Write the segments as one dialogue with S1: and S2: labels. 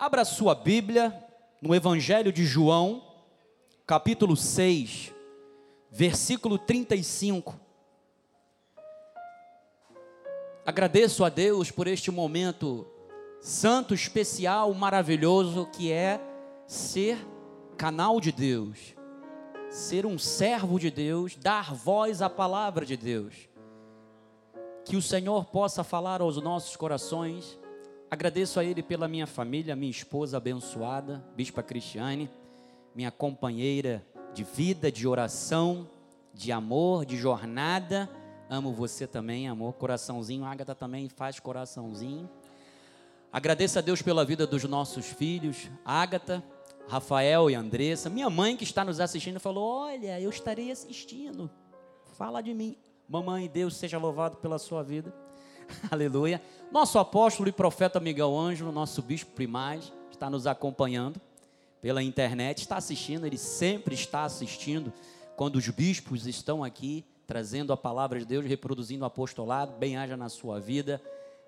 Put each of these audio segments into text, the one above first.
S1: Abra sua Bíblia no Evangelho de João, capítulo 6, versículo 35. Agradeço a Deus por este momento santo, especial, maravilhoso que é ser canal de Deus, ser um servo de Deus, dar voz à palavra de Deus. Que o Senhor possa falar aos nossos corações Agradeço a Ele pela minha família, minha esposa abençoada, Bispa Cristiane, minha companheira de vida, de oração, de amor, de jornada. Amo você também, amor. Coraçãozinho, Agatha também faz coraçãozinho. Agradeço a Deus pela vida dos nossos filhos, Agatha, Rafael e Andressa. Minha mãe que está nos assistindo falou: Olha, eu estarei assistindo. Fala de mim. Mamãe, Deus seja louvado pela sua vida. Aleluia. Nosso apóstolo e profeta Miguel Ângelo, nosso bispo primaz, está nos acompanhando pela internet, está assistindo, ele sempre está assistindo quando os bispos estão aqui trazendo a palavra de Deus, reproduzindo o apostolado. Bem haja na sua vida,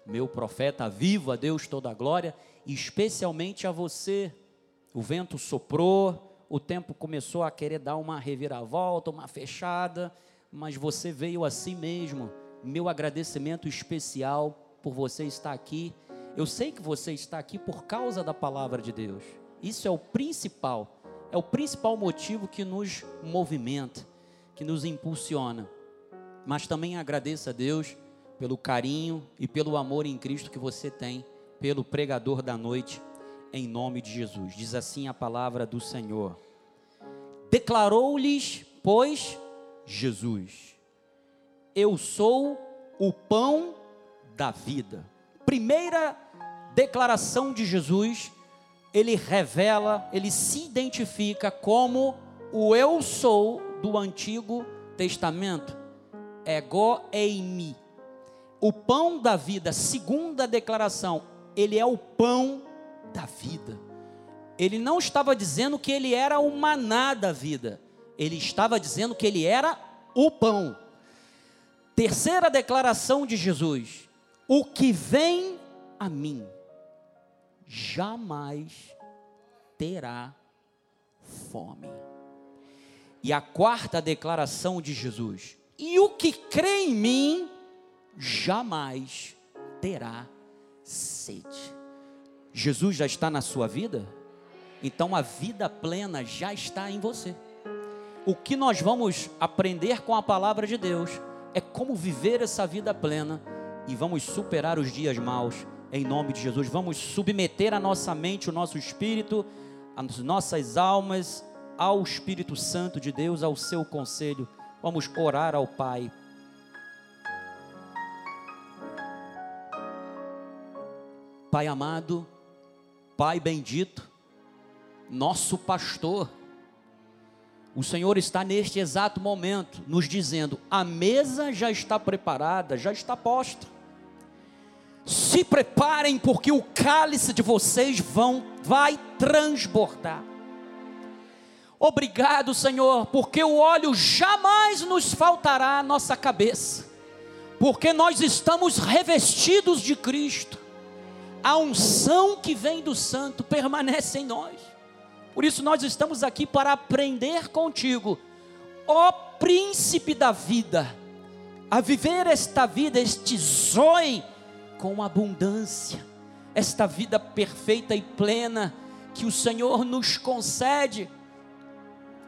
S1: meu profeta vivo, a Deus toda a glória, e especialmente a você. O vento soprou, o tempo começou a querer dar uma reviravolta, uma fechada, mas você veio assim mesmo meu agradecimento especial por você estar aqui. Eu sei que você está aqui por causa da palavra de Deus. Isso é o principal, é o principal motivo que nos movimenta, que nos impulsiona. Mas também agradeça a Deus pelo carinho e pelo amor em Cristo que você tem pelo pregador da noite, em nome de Jesus. Diz assim a palavra do Senhor. Declarou-lhes, pois, Jesus eu sou o pão da vida. Primeira declaração de Jesus, ele revela, ele se identifica como o eu sou do Antigo Testamento. Ego eimi. O pão da vida, segunda declaração, ele é o pão da vida. Ele não estava dizendo que ele era o maná da vida. Ele estava dizendo que ele era o pão. Terceira declaração de Jesus: O que vem a mim jamais terá fome. E a quarta declaração de Jesus: E o que crê em mim jamais terá sede. Jesus já está na sua vida? Então a vida plena já está em você. O que nós vamos aprender com a palavra de Deus é como viver essa vida plena e vamos superar os dias maus em nome de Jesus. Vamos submeter a nossa mente, o nosso espírito, as nossas almas ao Espírito Santo de Deus, ao seu conselho. Vamos orar ao Pai. Pai amado, Pai bendito, nosso pastor, o Senhor está neste exato momento nos dizendo: a mesa já está preparada, já está posta. Se preparem, porque o cálice de vocês vão, vai transbordar. Obrigado, Senhor, porque o óleo jamais nos faltará à nossa cabeça, porque nós estamos revestidos de Cristo. A unção que vem do Santo permanece em nós. Por isso nós estamos aqui para aprender contigo, ó príncipe da vida, a viver esta vida, este zoe com abundância, esta vida perfeita e plena que o Senhor nos concede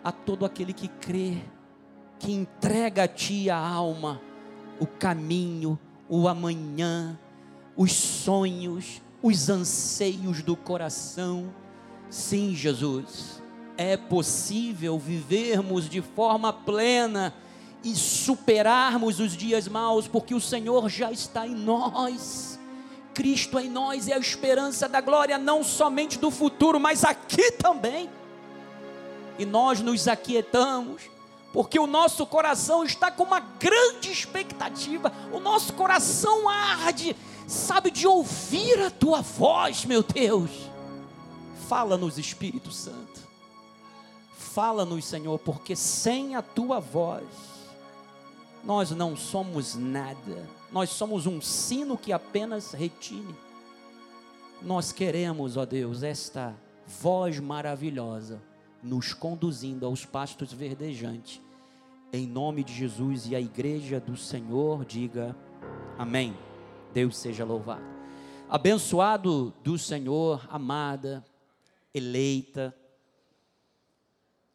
S1: a todo aquele que crê, que entrega a ti a alma, o caminho, o amanhã, os sonhos, os anseios do coração Sim, Jesus, é possível vivermos de forma plena e superarmos os dias maus, porque o Senhor já está em nós. Cristo em nós é a esperança da glória, não somente do futuro, mas aqui também. E nós nos aquietamos, porque o nosso coração está com uma grande expectativa, o nosso coração arde, sabe, de ouvir a tua voz, meu Deus Fala-nos, Espírito Santo. Fala-nos, Senhor, porque sem a tua voz nós não somos nada. Nós somos um sino que apenas retine. nós queremos, ó Deus, esta voz maravilhosa nos conduzindo aos pastos verdejantes. Em nome de Jesus e a igreja do Senhor diga amém. Deus seja louvado. Abençoado do Senhor, amada, eleita,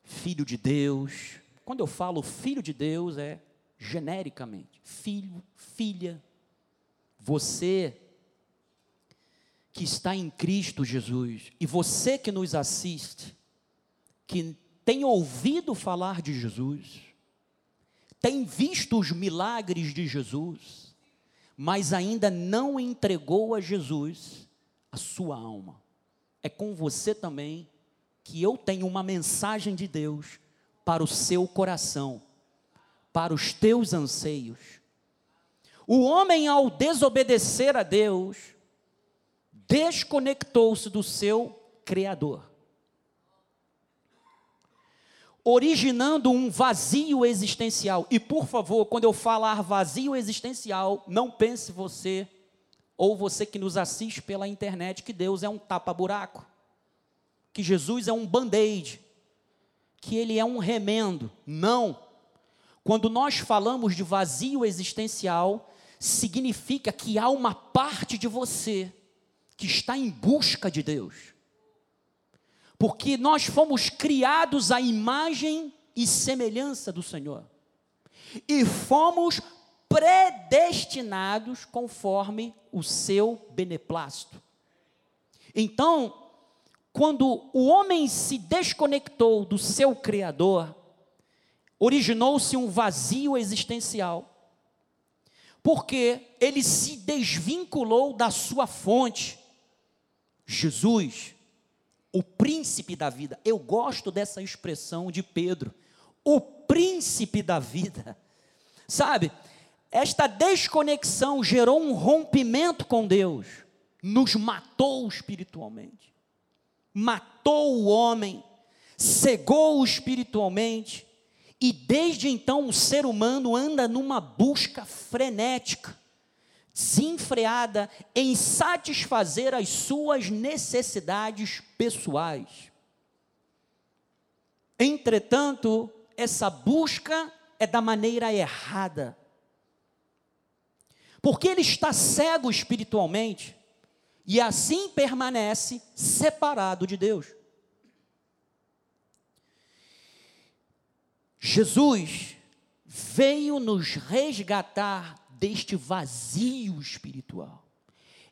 S1: filho de Deus. Quando eu falo filho de Deus, é genericamente: filho, filha. Você que está em Cristo Jesus, e você que nos assiste, que tem ouvido falar de Jesus, tem visto os milagres de Jesus, mas ainda não entregou a Jesus a sua alma. É com você também que eu tenho uma mensagem de Deus para o seu coração, para os teus anseios. O homem, ao desobedecer a Deus, desconectou-se do seu Criador originando um vazio existencial. E por favor, quando eu falar vazio existencial, não pense você ou você que nos assiste pela internet que Deus é um tapa-buraco, que Jesus é um band-aid, que ele é um remendo. Não. Quando nós falamos de vazio existencial, significa que há uma parte de você que está em busca de Deus porque nós fomos criados à imagem e semelhança do Senhor, e fomos predestinados conforme o seu beneplácito. Então, quando o homem se desconectou do seu Criador, originou-se um vazio existencial, porque ele se desvinculou da sua fonte, Jesus o príncipe da vida. Eu gosto dessa expressão de Pedro, o príncipe da vida. Sabe, esta desconexão gerou um rompimento com Deus, nos matou espiritualmente, matou o homem, cegou espiritualmente, e desde então o ser humano anda numa busca frenética desenfreada em satisfazer as suas necessidades pessoais. Entretanto, essa busca é da maneira errada. Porque ele está cego espiritualmente e assim permanece separado de Deus. Jesus veio nos resgatar deste vazio espiritual.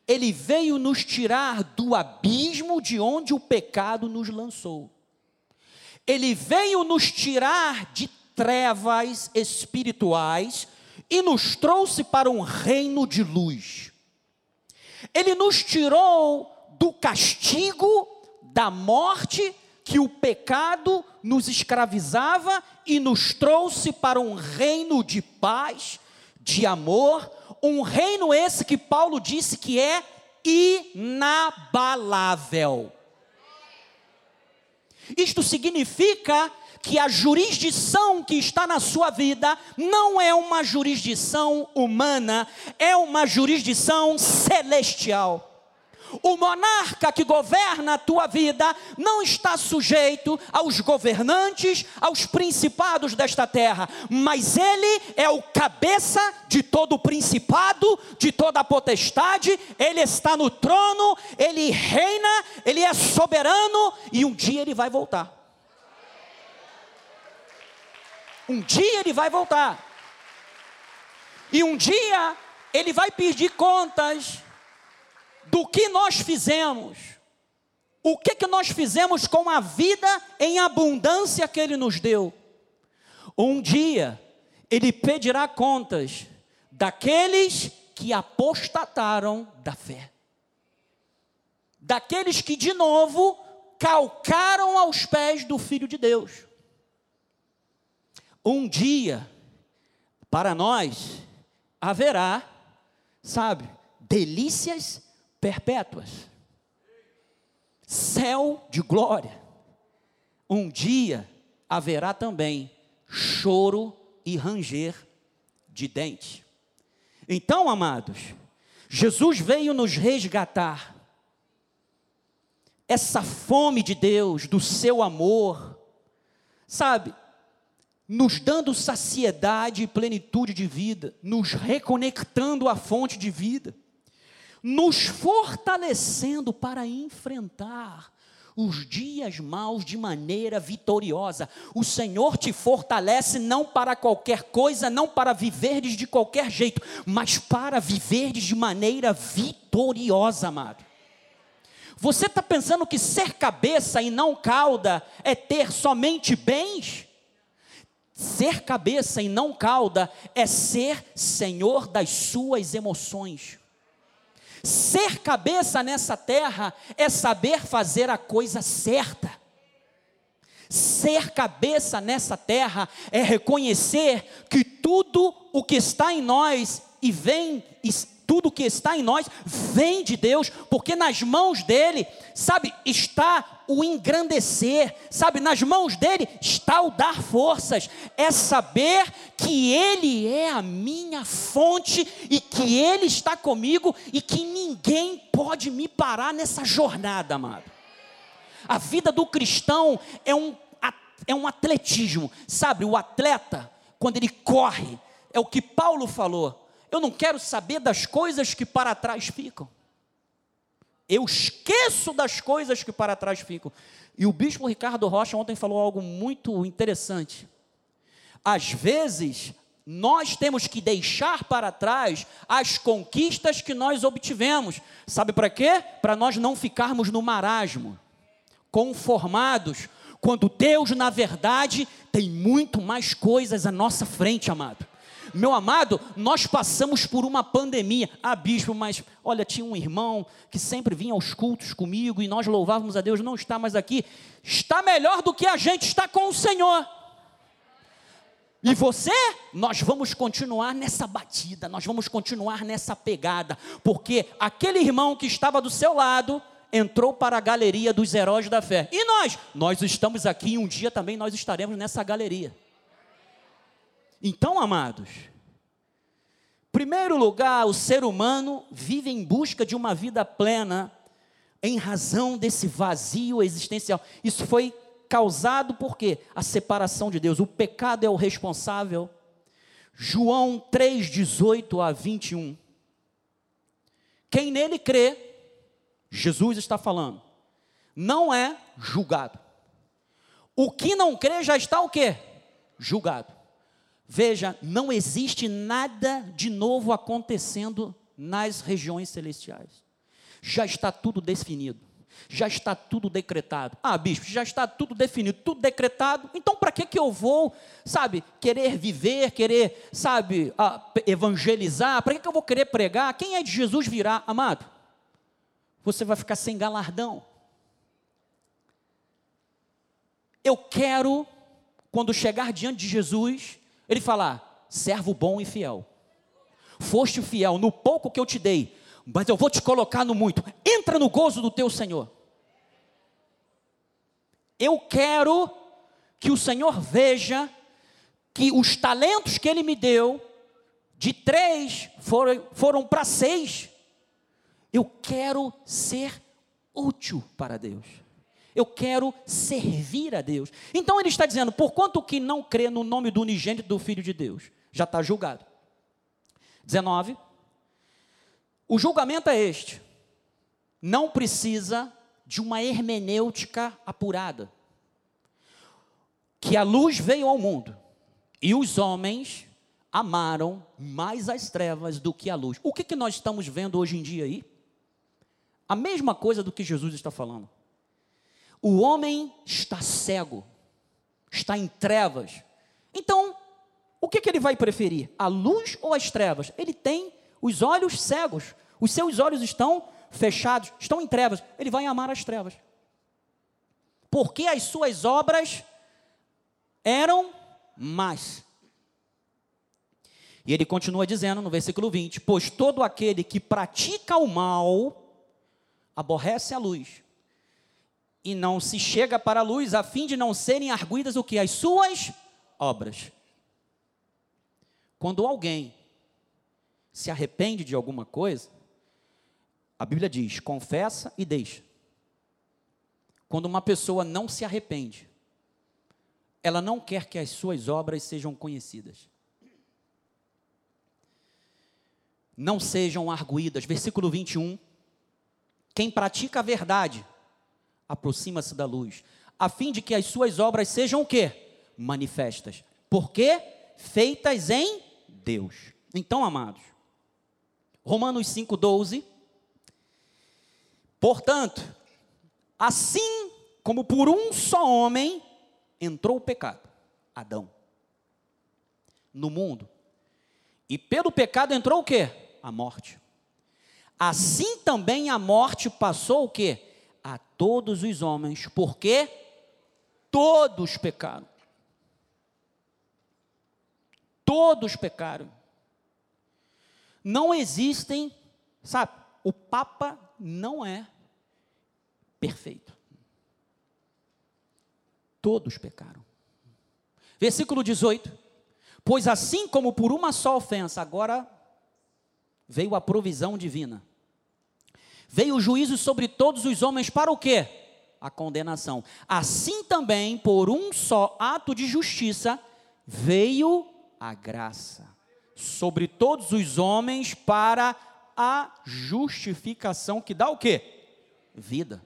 S1: Ele veio nos tirar do abismo de onde o pecado nos lançou. Ele veio nos tirar de trevas espirituais e nos trouxe para um reino de luz. Ele nos tirou do castigo, da morte que o pecado nos escravizava e nos trouxe para um reino de paz, de amor, um reino esse que Paulo disse que é inabalável. Isto significa que a jurisdição que está na sua vida não é uma jurisdição humana, é uma jurisdição celestial. O monarca que governa a tua vida não está sujeito aos governantes, aos principados desta terra, mas ele é o cabeça de todo o principado, de toda a potestade, ele está no trono, ele reina, ele é soberano e um dia ele vai voltar. Um dia ele vai voltar. E um dia ele vai pedir contas do que nós fizemos, o que, que nós fizemos com a vida em abundância que Ele nos deu. Um dia, Ele pedirá contas daqueles que apostataram da fé, daqueles que de novo calcaram aos pés do Filho de Deus. Um dia, para nós, haverá, sabe, delícias perpétuas. Céu de glória. Um dia haverá também choro e ranger de dente. Então, amados, Jesus veio nos resgatar. essa fome de Deus, do seu amor, sabe, nos dando saciedade e plenitude de vida, nos reconectando à fonte de vida, nos fortalecendo para enfrentar os dias maus de maneira vitoriosa. O Senhor te fortalece não para qualquer coisa, não para viverdes de qualquer jeito, mas para viverdes de maneira vitoriosa, amado. Você está pensando que ser cabeça e não cauda é ter somente bens? Ser cabeça e não cauda é ser senhor das suas emoções. Ser cabeça nessa terra é saber fazer a coisa certa. Ser cabeça nessa terra é reconhecer que tudo o que está em nós e vem tudo que está em nós vem de Deus, porque nas mãos dele, sabe, está o engrandecer, sabe, nas mãos dele está o dar forças, é saber que ele é a minha fonte e que ele está comigo e que ninguém pode me parar nessa jornada, amado. A vida do cristão é um, é um atletismo, sabe, o atleta, quando ele corre, é o que Paulo falou eu não quero saber das coisas que para trás ficam. Eu esqueço das coisas que para trás ficam. E o bispo Ricardo Rocha ontem falou algo muito interessante. Às vezes, nós temos que deixar para trás as conquistas que nós obtivemos. Sabe para quê? Para nós não ficarmos no marasmo, conformados, quando Deus, na verdade, tem muito mais coisas à nossa frente, amado. Meu amado, nós passamos por uma pandemia. Ah, bispo, mas olha, tinha um irmão que sempre vinha aos cultos comigo e nós louvávamos a Deus, não está mais aqui. Está melhor do que a gente está com o Senhor. E você, nós vamos continuar nessa batida, nós vamos continuar nessa pegada, porque aquele irmão que estava do seu lado entrou para a galeria dos heróis da fé. E nós? Nós estamos aqui e um dia também nós estaremos nessa galeria. Então, amados, primeiro lugar, o ser humano vive em busca de uma vida plena em razão desse vazio existencial. Isso foi causado por quê? A separação de Deus. O pecado é o responsável. João 3, 18 a 21. Quem nele crê, Jesus está falando, não é julgado. O que não crê já está o quê? Julgado. Veja, não existe nada de novo acontecendo nas regiões celestiais. Já está tudo definido. Já está tudo decretado. Ah, bispo, já está tudo definido, tudo decretado. Então, para que que eu vou, sabe, querer viver, querer, sabe, evangelizar? Para que que eu vou querer pregar? Quem é de Jesus virá, amado? Você vai ficar sem galardão. Eu quero, quando chegar diante de Jesus, ele fala: servo bom e fiel. Foste fiel no pouco que eu te dei, mas eu vou te colocar no muito. Entra no gozo do teu Senhor. Eu quero que o Senhor veja que os talentos que Ele me deu, de três foram, foram para seis. Eu quero ser útil para Deus eu quero servir a Deus. Então ele está dizendo: por quanto que não crê no nome do unigênito do Filho de Deus, já está julgado. 19. O julgamento é este: não precisa de uma hermenêutica apurada. Que a luz veio ao mundo e os homens amaram mais as trevas do que a luz. O que, que nós estamos vendo hoje em dia aí? A mesma coisa do que Jesus está falando. O homem está cego, está em trevas. Então, o que, que ele vai preferir? A luz ou as trevas? Ele tem os olhos cegos, os seus olhos estão fechados, estão em trevas. Ele vai amar as trevas. Porque as suas obras eram más. E ele continua dizendo no versículo 20: Pois todo aquele que pratica o mal aborrece a luz e não se chega para a luz, a fim de não serem arguidas o que? As suas obras. Quando alguém se arrepende de alguma coisa, a Bíblia diz: confessa e deixa. quando uma pessoa não se arrepende, ela não quer que as suas obras sejam conhecidas. Não sejam arguídas. Versículo 21. Quem pratica a verdade aproxima-se da luz, a fim de que as suas obras sejam o quê? Manifestas. Por quê? Feitas em Deus. Então, amados, Romanos 5,12. Portanto, assim como por um só homem entrou o pecado, Adão, no mundo, e pelo pecado entrou o quê? A morte. Assim também a morte passou o quê? Todos os homens, porque todos pecaram. Todos pecaram. Não existem, sabe, o Papa não é perfeito. Todos pecaram. Versículo 18: Pois assim como por uma só ofensa, agora veio a provisão divina. Veio o juízo sobre todos os homens para o quê? A condenação. Assim também, por um só ato de justiça, veio a graça sobre todos os homens para a justificação que dá o quê? Vida.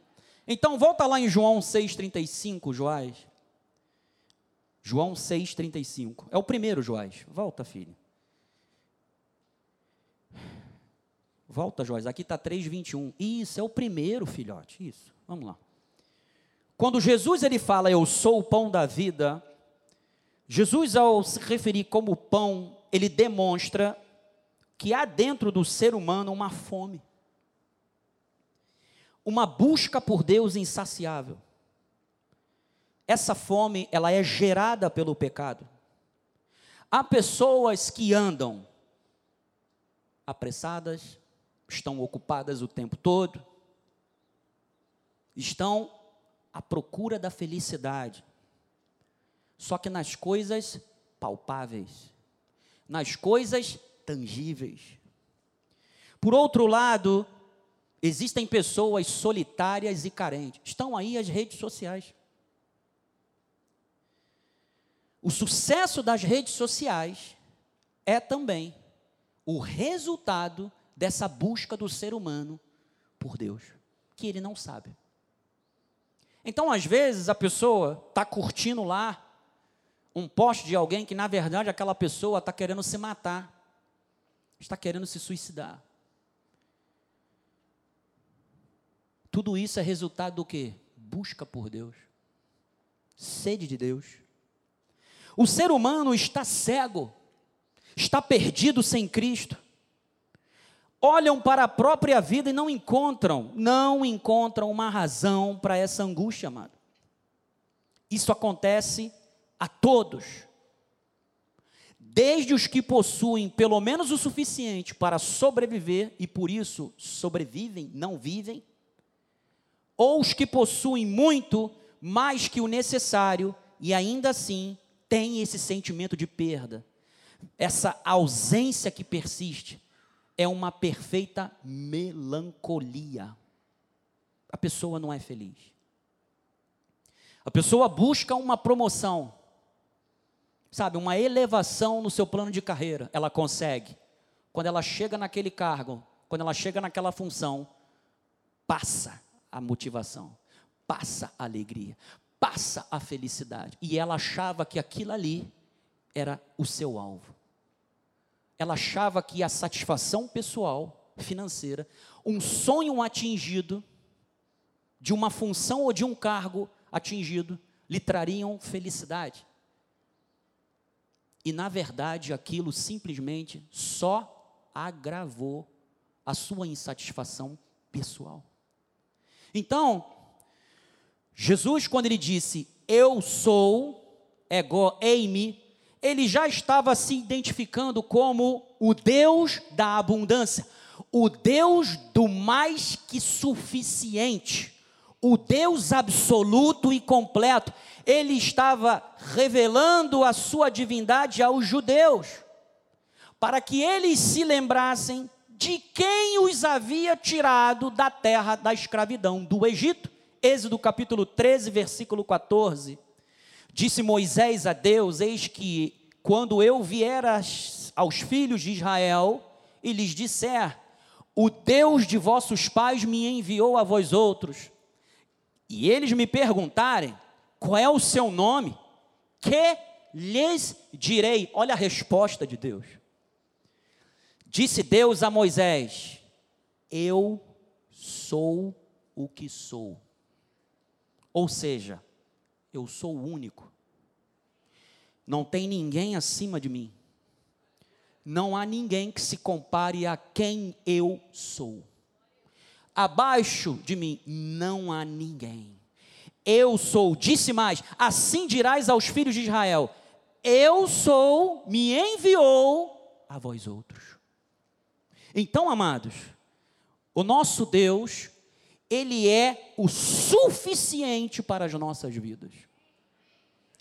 S1: Então volta lá em João 6:35, Joás. João 6:35. É o primeiro, Joás. Volta, filho. Volta, Joás. Aqui está 3:21. Isso é o primeiro, filhote. Isso. Vamos lá. Quando Jesus ele fala, eu sou o pão da vida, Jesus ao se referir como pão, ele demonstra que há dentro do ser humano uma fome, uma busca por Deus insaciável. Essa fome, ela é gerada pelo pecado. Há pessoas que andam apressadas, estão ocupadas o tempo todo, estão à procura da felicidade, só que nas coisas palpáveis nas coisas tangíveis. Por outro lado, existem pessoas solitárias e carentes. Estão aí as redes sociais. O sucesso das redes sociais é também o resultado dessa busca do ser humano por Deus, que ele não sabe. Então, às vezes, a pessoa está curtindo lá um poste de alguém que, na verdade, aquela pessoa está querendo se matar, está querendo se suicidar. Tudo isso é resultado do que? Busca por Deus, sede de Deus. O ser humano está cego, está perdido sem Cristo. Olham para a própria vida e não encontram, não encontram uma razão para essa angústia, amado. Isso acontece a todos, desde os que possuem pelo menos o suficiente para sobreviver e por isso sobrevivem, não vivem, ou os que possuem muito mais que o necessário e ainda assim têm esse sentimento de perda. Essa ausência que persiste é uma perfeita melancolia. A pessoa não é feliz. A pessoa busca uma promoção, sabe, uma elevação no seu plano de carreira, ela consegue. Quando ela chega naquele cargo, quando ela chega naquela função, passa a motivação, passa a alegria, passa a felicidade. E ela achava que aquilo ali era o seu alvo. Ela achava que a satisfação pessoal, financeira, um sonho atingido, de uma função ou de um cargo atingido, lhe trariam felicidade. E na verdade aquilo simplesmente só agravou a sua insatisfação pessoal. Então, Jesus, quando ele disse, Eu sou, ego eimi, ele já estava se identificando como o Deus da abundância, o Deus do mais que suficiente o Deus absoluto e completo, ele estava revelando a sua divindade aos judeus, para que eles se lembrassem de quem os havia tirado da terra da escravidão do Egito. Êxodo capítulo 13, versículo 14. Disse Moisés a Deus: Eis que quando eu vier aos filhos de Israel e lhes disser: O Deus de vossos pais me enviou a vós outros, e eles me perguntarem: Qual é o seu nome? Que lhes direi? Olha a resposta de Deus. Disse Deus a Moisés: Eu sou o que sou. Ou seja, eu sou o único. Não tem ninguém acima de mim. Não há ninguém que se compare a quem eu sou. Abaixo de mim não há ninguém. Eu sou, disse mais: assim dirás aos filhos de Israel: Eu sou, me enviou a vós outros. Então, amados, o nosso Deus, Ele é o suficiente para as nossas vidas.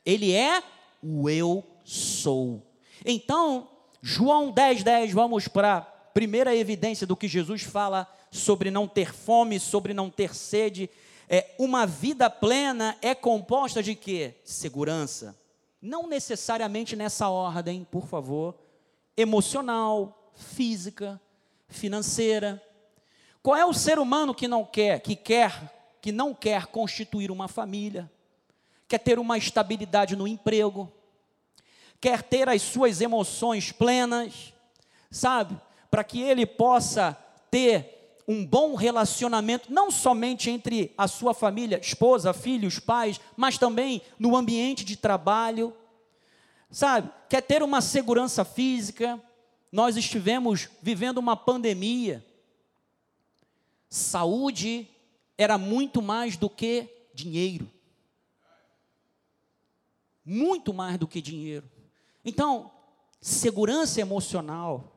S1: Ele é o eu sou. Então, João 10, 10, vamos para a primeira evidência do que Jesus fala sobre não ter fome, sobre não ter sede. É, uma vida plena é composta de quê? Segurança. Não necessariamente nessa ordem, por favor. Emocional, física, financeira. Qual é o ser humano que não quer, que quer, que não quer constituir uma família? quer ter uma estabilidade no emprego, quer ter as suas emoções plenas, sabe? Para que ele possa ter um bom relacionamento, não somente entre a sua família, esposa, filhos, pais, mas também no ambiente de trabalho, sabe? Quer ter uma segurança física. Nós estivemos vivendo uma pandemia. Saúde era muito mais do que dinheiro muito mais do que dinheiro. Então, segurança emocional,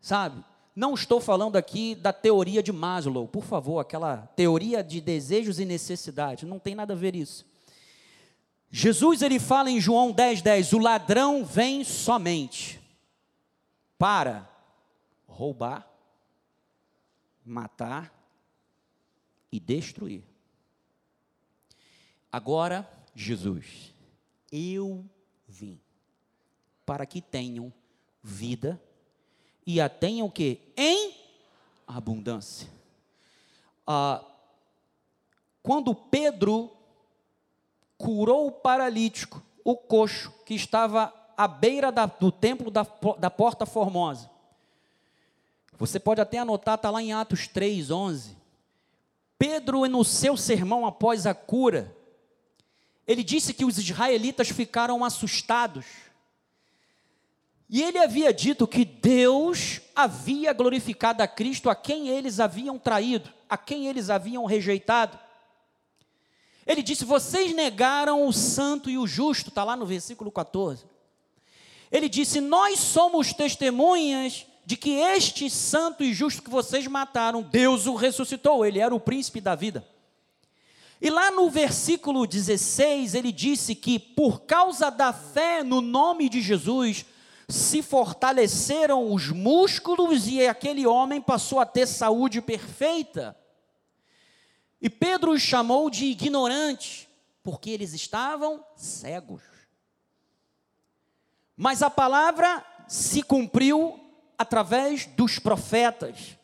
S1: sabe? Não estou falando aqui da teoria de Maslow, por favor, aquela teoria de desejos e necessidades, não tem nada a ver isso. Jesus ele fala em João 10:10, 10, o ladrão vem somente para roubar, matar e destruir. Agora, Jesus, eu vim para que tenham vida e a tenham o que? Em abundância. Ah, quando Pedro curou o paralítico, o coxo, que estava à beira da, do templo da, da Porta Formosa. Você pode até anotar, está lá em Atos 3, 11. Pedro, no seu sermão após a cura, ele disse que os israelitas ficaram assustados. E ele havia dito que Deus havia glorificado a Cristo a quem eles haviam traído, a quem eles haviam rejeitado. Ele disse: Vocês negaram o santo e o justo, está lá no versículo 14. Ele disse: Nós somos testemunhas de que este santo e justo que vocês mataram, Deus o ressuscitou, ele era o príncipe da vida. E lá no versículo 16, ele disse que por causa da fé no nome de Jesus, se fortaleceram os músculos e aquele homem passou a ter saúde perfeita. E Pedro os chamou de ignorantes, porque eles estavam cegos. Mas a palavra se cumpriu através dos profetas.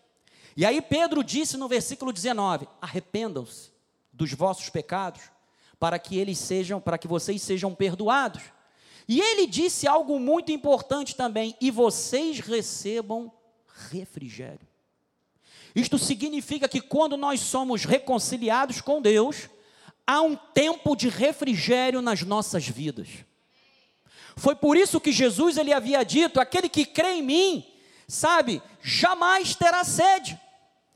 S1: E aí Pedro disse no versículo 19: arrependam-se dos vossos pecados, para que eles sejam, para que vocês sejam perdoados. E ele disse algo muito importante também: e vocês recebam refrigério. Isto significa que quando nós somos reconciliados com Deus, há um tempo de refrigério nas nossas vidas. Foi por isso que Jesus ele havia dito: aquele que crê em mim, sabe, jamais terá sede.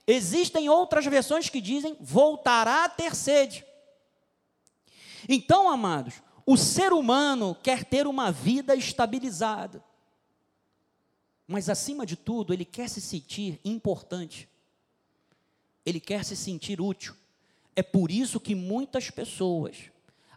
S1: Existem outras versões que dizem voltará a ter sede. Então, amados, o ser humano quer ter uma vida estabilizada. Mas, acima de tudo, ele quer se sentir importante. Ele quer se sentir útil. É por isso que muitas pessoas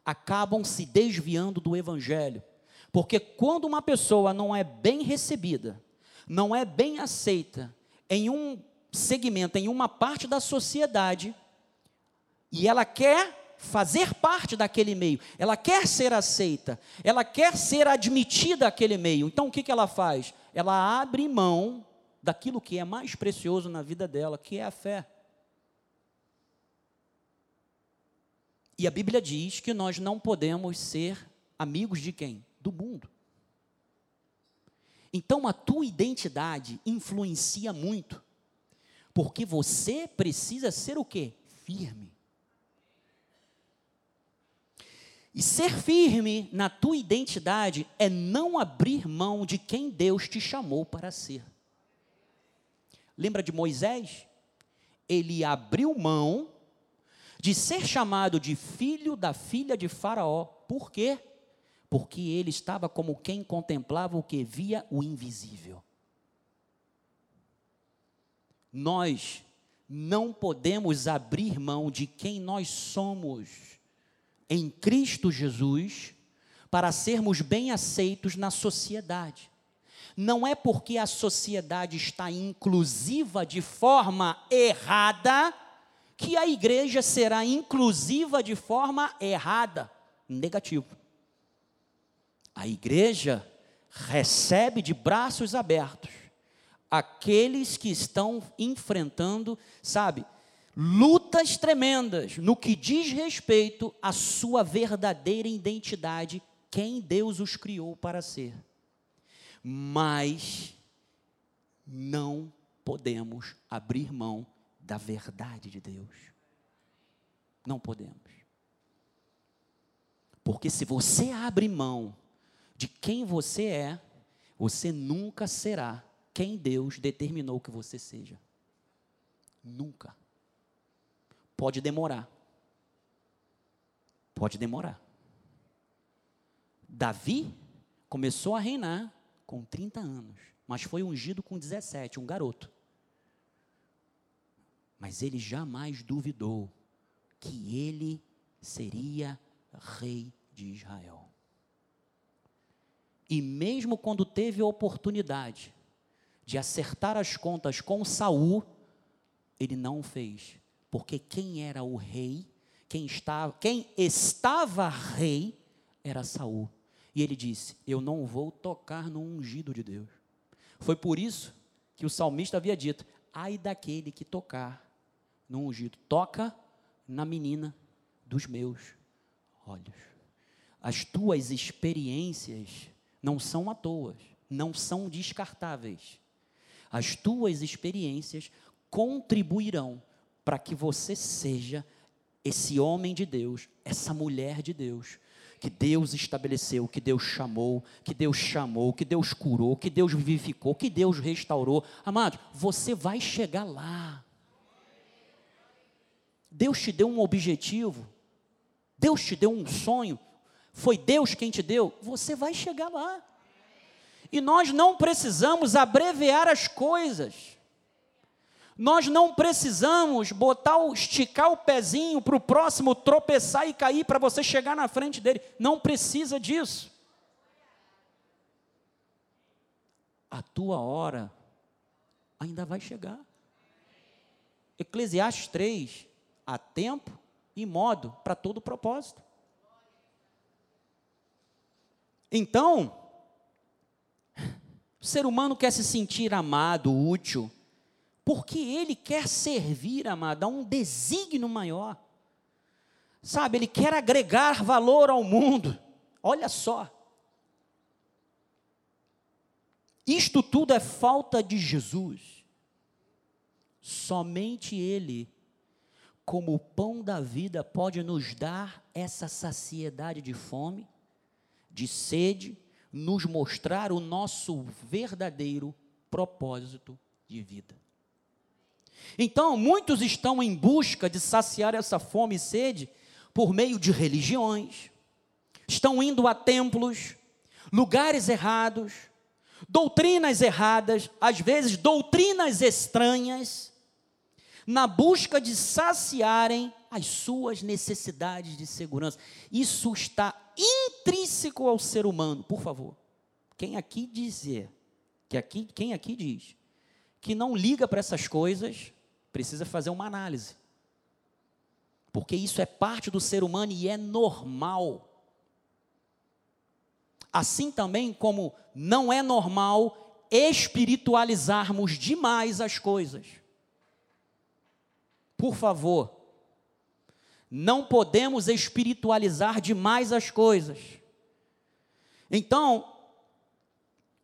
S1: acabam se desviando do Evangelho. Porque quando uma pessoa não é bem recebida, não é bem aceita em um segmento, em uma parte da sociedade, E ela quer fazer parte daquele meio, ela quer ser aceita, ela quer ser admitida àquele meio. Então o que, que ela faz? Ela abre mão daquilo que é mais precioso na vida dela, que é a fé. E a Bíblia diz que nós não podemos ser amigos de quem? Do mundo. Então a tua identidade influencia muito. Porque você precisa ser o quê? Firme. E ser firme na tua identidade é não abrir mão de quem Deus te chamou para ser. Lembra de Moisés? Ele abriu mão de ser chamado de filho da filha de Faraó. Por quê? Porque ele estava como quem contemplava o que via o invisível. Nós não podemos abrir mão de quem nós somos em Cristo Jesus para sermos bem aceitos na sociedade. Não é porque a sociedade está inclusiva de forma errada que a igreja será inclusiva de forma errada, negativo. A igreja recebe de braços abertos aqueles que estão enfrentando, sabe, lutas tremendas no que diz respeito à sua verdadeira identidade, quem Deus os criou para ser. Mas não podemos abrir mão da verdade de Deus. Não podemos. Porque se você abre mão de quem você é, você nunca será quem Deus determinou que você seja. Nunca. Pode demorar. Pode demorar. Davi começou a reinar com 30 anos, mas foi ungido com 17, um garoto. Mas ele jamais duvidou que ele seria rei de Israel. E mesmo quando teve a oportunidade de acertar as contas com Saul, ele não o fez, porque quem era o rei, quem estava, quem estava rei era Saul. E ele disse: "Eu não vou tocar no ungido de Deus". Foi por isso que o salmista havia dito: "Ai daquele que tocar no ungido, toca na menina dos meus olhos. As tuas experiências não são à toa, não são descartáveis. As tuas experiências contribuirão para que você seja esse homem de Deus, essa mulher de Deus, que Deus estabeleceu, que Deus chamou, que Deus chamou, que Deus curou, que Deus vivificou, que Deus restaurou. Amado, você vai chegar lá. Deus te deu um objetivo, Deus te deu um sonho, foi Deus quem te deu, você vai chegar lá. E nós não precisamos abreviar as coisas. Nós não precisamos botar o, esticar o pezinho para o próximo tropeçar e cair para você chegar na frente dele. Não precisa disso. A tua hora ainda vai chegar. Eclesiastes 3 há tempo e modo para todo propósito. Então, o ser humano quer se sentir amado, útil, porque ele quer servir, amado, a um desígnio maior. Sabe, ele quer agregar valor ao mundo. Olha só. Isto tudo é falta de Jesus. Somente Ele como o pão da vida pode nos dar essa saciedade de fome, de sede, nos mostrar o nosso verdadeiro propósito de vida. Então, muitos estão em busca de saciar essa fome e sede por meio de religiões, estão indo a templos, lugares errados, doutrinas erradas, às vezes doutrinas estranhas, na busca de saciarem as suas necessidades de segurança. Isso está intrínseco ao ser humano, por favor. Quem aqui dizer, que aqui, quem aqui diz que não liga para essas coisas, precisa fazer uma análise. porque isso é parte do ser humano e é normal. Assim também como não é normal espiritualizarmos demais as coisas. Por favor, não podemos espiritualizar demais as coisas. Então,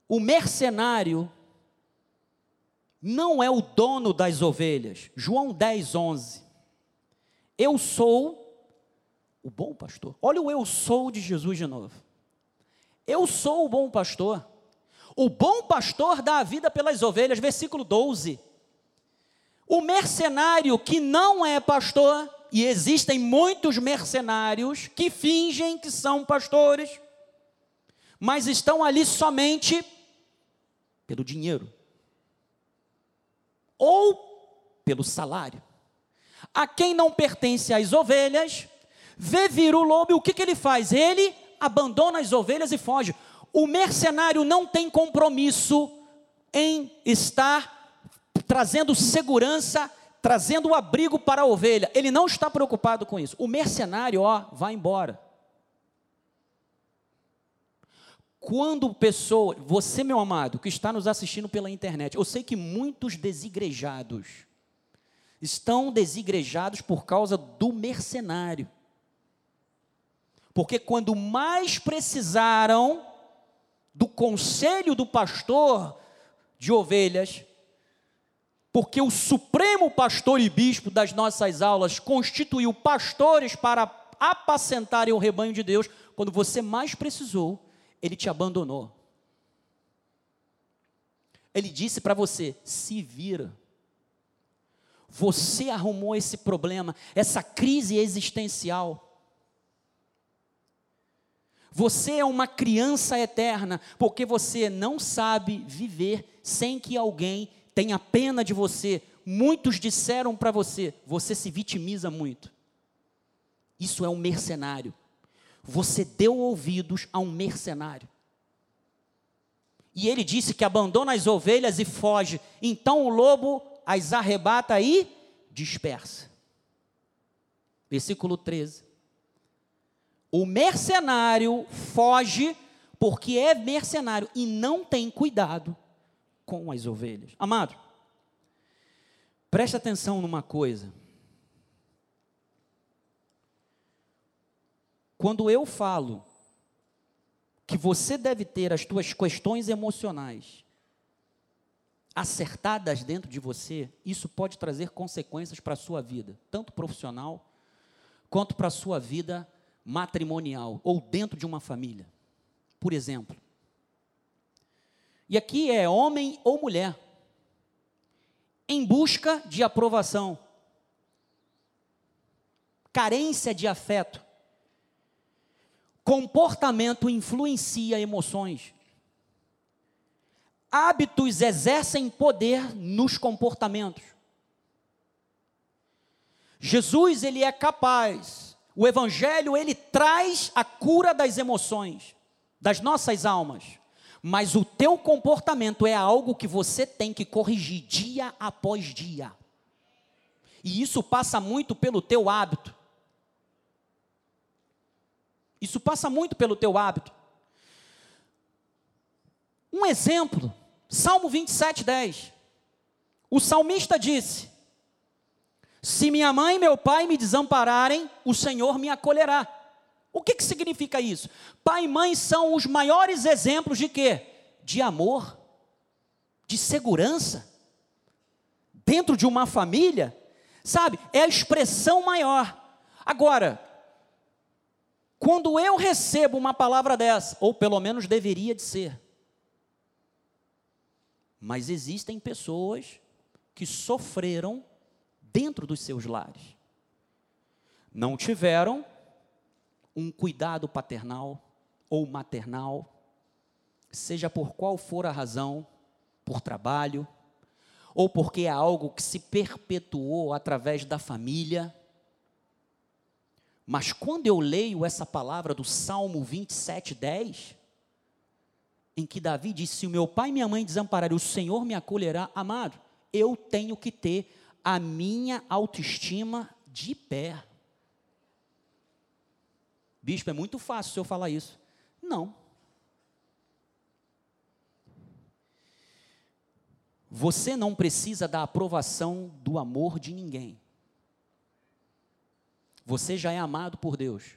S1: o mercenário não é o dono das ovelhas. João 10, 11. Eu sou o bom pastor. Olha o eu sou de Jesus de novo. Eu sou o bom pastor. O bom pastor dá a vida pelas ovelhas, versículo 12. O mercenário que não é pastor, e existem muitos mercenários que fingem que são pastores, mas estão ali somente pelo dinheiro ou pelo salário. A quem não pertence às ovelhas, vê vir o lobo e o que, que ele faz? Ele abandona as ovelhas e foge. O mercenário não tem compromisso em estar trazendo segurança, trazendo abrigo para a ovelha. Ele não está preocupado com isso. O mercenário, ó, vai embora. Quando pessoa, você meu amado, que está nos assistindo pela internet, eu sei que muitos desigrejados estão desigrejados por causa do mercenário. Porque quando mais precisaram do conselho do pastor de ovelhas, porque o supremo pastor e bispo das nossas aulas constituiu pastores para apacentarem o rebanho de Deus, quando você mais precisou, ele te abandonou. Ele disse para você: se vira. Você arrumou esse problema, essa crise existencial. Você é uma criança eterna, porque você não sabe viver sem que alguém tenha pena de você. Muitos disseram para você, você se vitimiza muito. Isso é um mercenário. Você deu ouvidos a um mercenário. E ele disse que abandona as ovelhas e foge. Então o lobo as arrebata e dispersa. Versículo 13. O mercenário foge porque é mercenário e não tem cuidado com as ovelhas. Amado, preste atenção numa coisa. Quando eu falo que você deve ter as suas questões emocionais acertadas dentro de você, isso pode trazer consequências para a sua vida, tanto profissional quanto para a sua vida matrimonial ou dentro de uma família. Por exemplo, e aqui é homem ou mulher, em busca de aprovação, carência de afeto. Comportamento influencia emoções. Hábitos exercem poder nos comportamentos. Jesus, ele é capaz o evangelho ele traz a cura das emoções, das nossas almas. Mas o teu comportamento é algo que você tem que corrigir dia após dia. E isso passa muito pelo teu hábito. Isso passa muito pelo teu hábito. Um exemplo, Salmo 27, 10. O salmista disse: se minha mãe e meu pai me desampararem, o Senhor me acolherá. O que, que significa isso? Pai e mãe são os maiores exemplos de quê? De amor, de segurança. Dentro de uma família, sabe? É a expressão maior. Agora, quando eu recebo uma palavra dessa, ou pelo menos deveria de ser, mas existem pessoas que sofreram dentro dos seus lares. Não tiveram um cuidado paternal ou maternal, seja por qual for a razão, por trabalho, ou porque é algo que se perpetuou através da família. Mas quando eu leio essa palavra do Salmo 27, 10, em que Davi disse: Se o meu pai e minha mãe desampararem, o Senhor me acolherá, amado, eu tenho que ter a minha autoestima de pé. Bispo, é muito fácil se eu falar isso. Não. Você não precisa da aprovação do amor de ninguém. Você já é amado por Deus.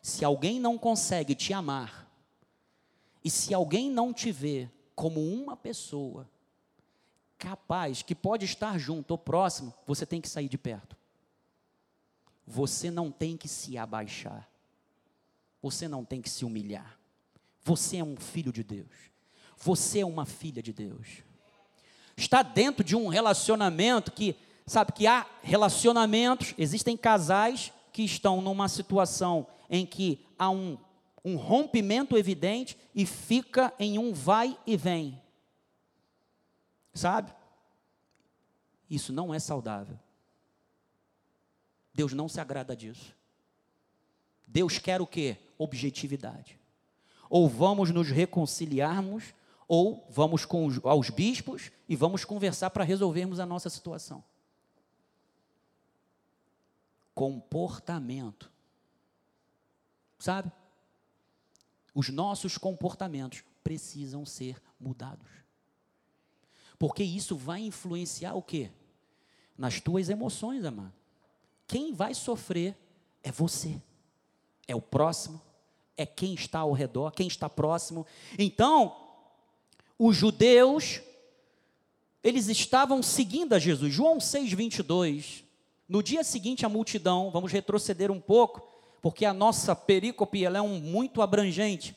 S1: Se alguém não consegue te amar, e se alguém não te vê como uma pessoa capaz, que pode estar junto ou próximo, você tem que sair de perto. Você não tem que se abaixar. Você não tem que se humilhar. Você é um filho de Deus. Você é uma filha de Deus. Está dentro de um relacionamento que, sabe, que há relacionamentos, existem casais que estão numa situação em que há um, um rompimento evidente e fica em um vai e vem. Sabe? Isso não é saudável. Deus não se agrada disso. Deus quer o quê? Objetividade. Ou vamos nos reconciliarmos ou vamos com os, aos bispos e vamos conversar para resolvermos a nossa situação. Comportamento. Sabe? Os nossos comportamentos precisam ser mudados. Porque isso vai influenciar o quê? Nas tuas emoções, amado. Quem vai sofrer é você. É o próximo, é quem está ao redor, quem está próximo. Então, os judeus, eles estavam seguindo a Jesus. João 6, 22. No dia seguinte, a multidão, vamos retroceder um pouco, porque a nossa perícope ela é um, muito abrangente.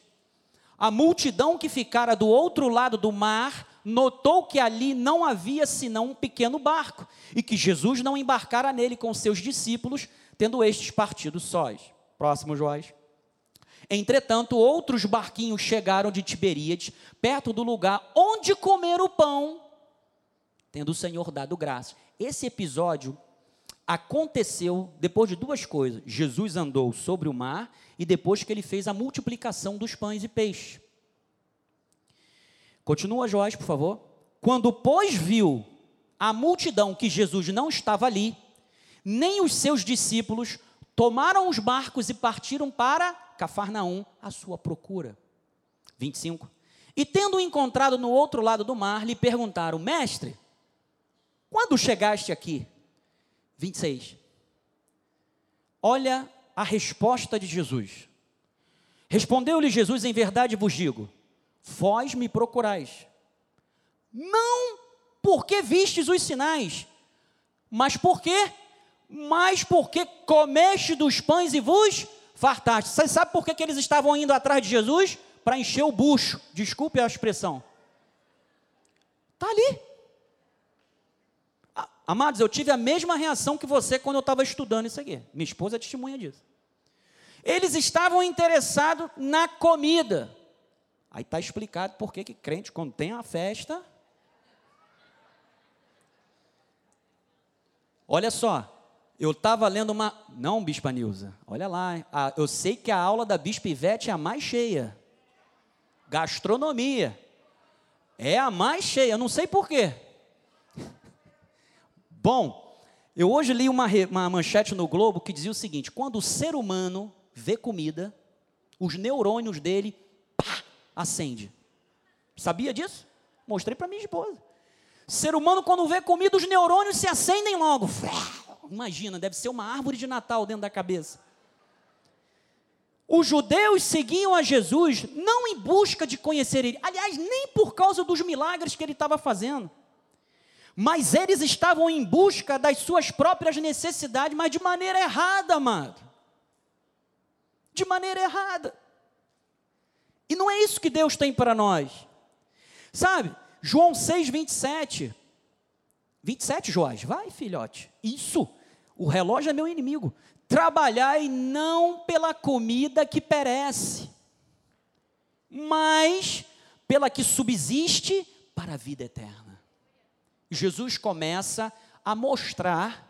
S1: A multidão que ficara do outro lado do mar notou que ali não havia senão um pequeno barco e que Jesus não embarcara nele com seus discípulos, tendo estes partido sós. Próximo, Joás. Entretanto, outros barquinhos chegaram de Tiberíades, perto do lugar onde comer o pão, tendo o Senhor dado graça. Esse episódio aconteceu depois de duas coisas. Jesus andou sobre o mar e depois que ele fez a multiplicação dos pães e peixes. Continua, Joás, por favor. Quando, pois, viu a multidão que Jesus não estava ali, nem os seus discípulos, tomaram os barcos e partiram para Cafarnaum à sua procura. 25. E tendo encontrado no outro lado do mar, lhe perguntaram: Mestre, quando chegaste aqui? 26. Olha a resposta de Jesus. Respondeu-lhe Jesus: Em verdade vos digo, vós me procurais, não porque vistes os sinais, mas porque, mas porque comeste dos pães e vos fartaste. Você sabe por que, que eles estavam indo atrás de Jesus? Para encher o bucho. Desculpe a expressão. Está ali. Amados, eu tive a mesma reação que você quando eu estava estudando isso aqui. Minha esposa é testemunha disso. Eles estavam interessados na comida. Aí está explicado por que crente, quando tem a festa. Olha só, eu estava lendo uma. Não, Bispa Nilza, olha lá. A, eu sei que a aula da Bispa Ivete é a mais cheia. Gastronomia. É a mais cheia, eu não sei porquê. Bom, eu hoje li uma, uma manchete no Globo que dizia o seguinte: quando o ser humano vê comida, os neurônios dele acende. Sabia disso? Mostrei para minha esposa. Ser humano, quando vê comida, os neurônios se acendem logo. Imagina, deve ser uma árvore de Natal dentro da cabeça. Os judeus seguiam a Jesus não em busca de conhecer ele, aliás, nem por causa dos milagres que ele estava fazendo, mas eles estavam em busca das suas próprias necessidades, mas de maneira errada, amado. De maneira errada. E não é isso que Deus tem para nós. Sabe, João 6, 27. 27, Joás, vai, filhote. Isso. O relógio é meu inimigo. Trabalhai não pela comida que perece, mas pela que subsiste para a vida eterna. Jesus começa a mostrar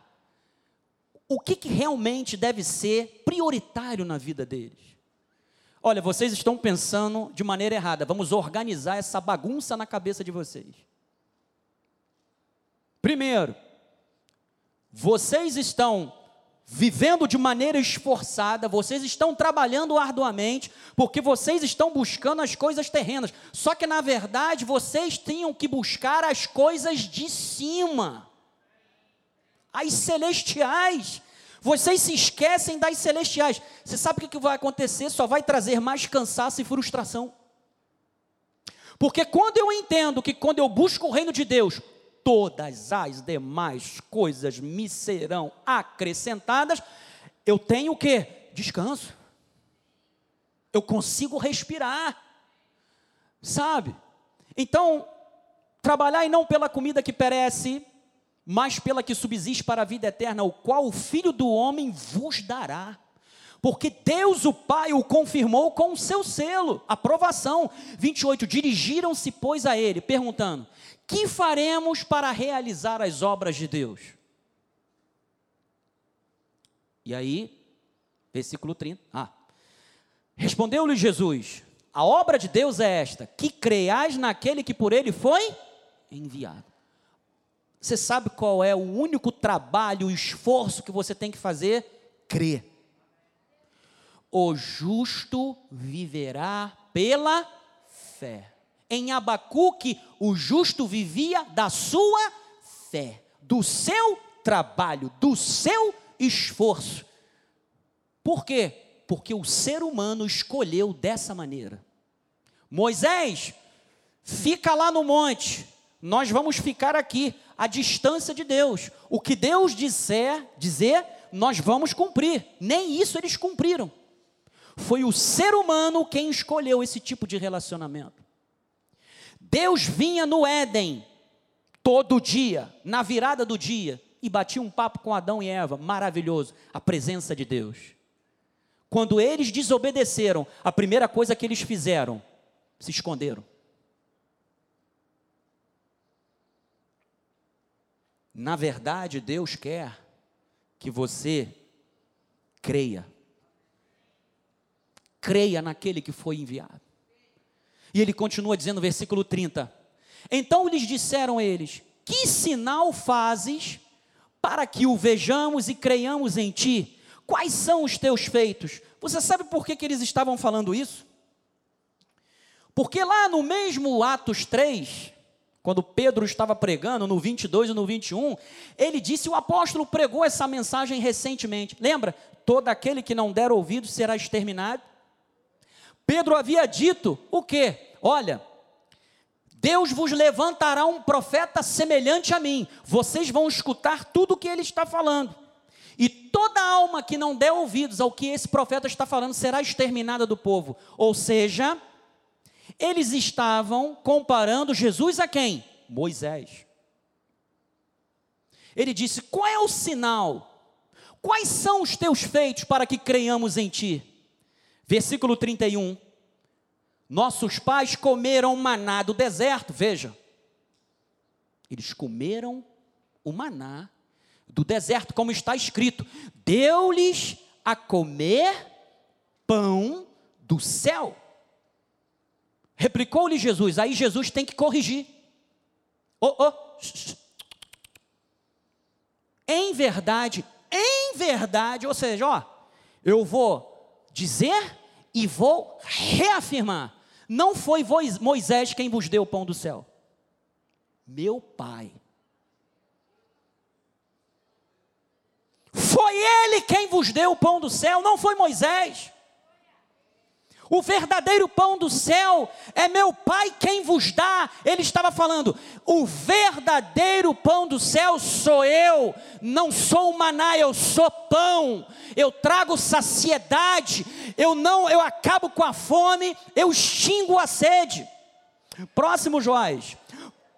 S1: o que, que realmente deve ser prioritário na vida deles. Olha, vocês estão pensando de maneira errada, vamos organizar essa bagunça na cabeça de vocês. Primeiro, vocês estão vivendo de maneira esforçada, vocês estão trabalhando arduamente, porque vocês estão buscando as coisas terrenas. Só que na verdade vocês tinham que buscar as coisas de cima, as celestiais. Vocês se esquecem das celestiais. Você sabe o que vai acontecer? Só vai trazer mais cansaço e frustração. Porque quando eu entendo que quando eu busco o reino de Deus, todas as demais coisas me serão acrescentadas, eu tenho o que? Descanso. Eu consigo respirar. Sabe? Então, trabalhar e não pela comida que perece, mas pela que subsiste para a vida eterna, o qual o Filho do homem vos dará. Porque Deus o Pai o confirmou com o seu selo, aprovação. 28. Dirigiram-se, pois, a ele, perguntando: que faremos para realizar as obras de Deus? E aí, versículo 30. Ah. Respondeu-lhe Jesus: A obra de Deus é esta, que creiais naquele que por ele foi enviado. Você sabe qual é o único trabalho, o esforço que você tem que fazer? Crer. O justo viverá pela fé. Em Abacuque, o justo vivia da sua fé, do seu trabalho, do seu esforço. Por quê? Porque o ser humano escolheu dessa maneira. Moisés, fica lá no monte, nós vamos ficar aqui, à distância de Deus. O que Deus disser, dizer, nós vamos cumprir. Nem isso eles cumpriram. Foi o ser humano quem escolheu esse tipo de relacionamento. Deus vinha no Éden todo dia, na virada do dia, e batia um papo com Adão e Eva, maravilhoso, a presença de Deus. Quando eles desobedeceram, a primeira coisa que eles fizeram, se esconderam. Na verdade, Deus quer que você creia. Creia naquele que foi enviado. E ele continua dizendo, versículo 30. Então lhes disseram eles: Que sinal fazes para que o vejamos e creiamos em ti? Quais são os teus feitos? Você sabe por que, que eles estavam falando isso? Porque lá no mesmo Atos 3, quando Pedro estava pregando, no 22 e no 21, ele disse: o apóstolo pregou essa mensagem recentemente. Lembra? Todo aquele que não der ouvido será exterminado. Pedro havia dito o quê? Olha, Deus vos levantará um profeta semelhante a mim, vocês vão escutar tudo o que ele está falando. E toda alma que não der ouvidos ao que esse profeta está falando será exterminada do povo. Ou seja, eles estavam comparando Jesus a quem? Moisés. Ele disse: Qual é o sinal? Quais são os teus feitos para que creiamos em ti? Versículo 31. Nossos pais comeram maná do deserto, veja. Eles comeram o maná do deserto, como está escrito: deu-lhes a comer pão do céu. Replicou-lhe Jesus, aí Jesus tem que corrigir. Oh, oh. Em verdade, em verdade, ou seja, ó, eu vou dizer e vou reafirmar. Não foi Moisés quem vos deu o pão do céu. Meu pai. Foi ele quem vos deu o pão do céu, não foi Moisés. O verdadeiro pão do céu é meu Pai quem vos dá. Ele estava falando: o verdadeiro pão do céu sou eu, não sou o maná, eu sou pão. Eu trago saciedade, eu não, eu acabo com a fome, eu extingo a sede. Próximo Joás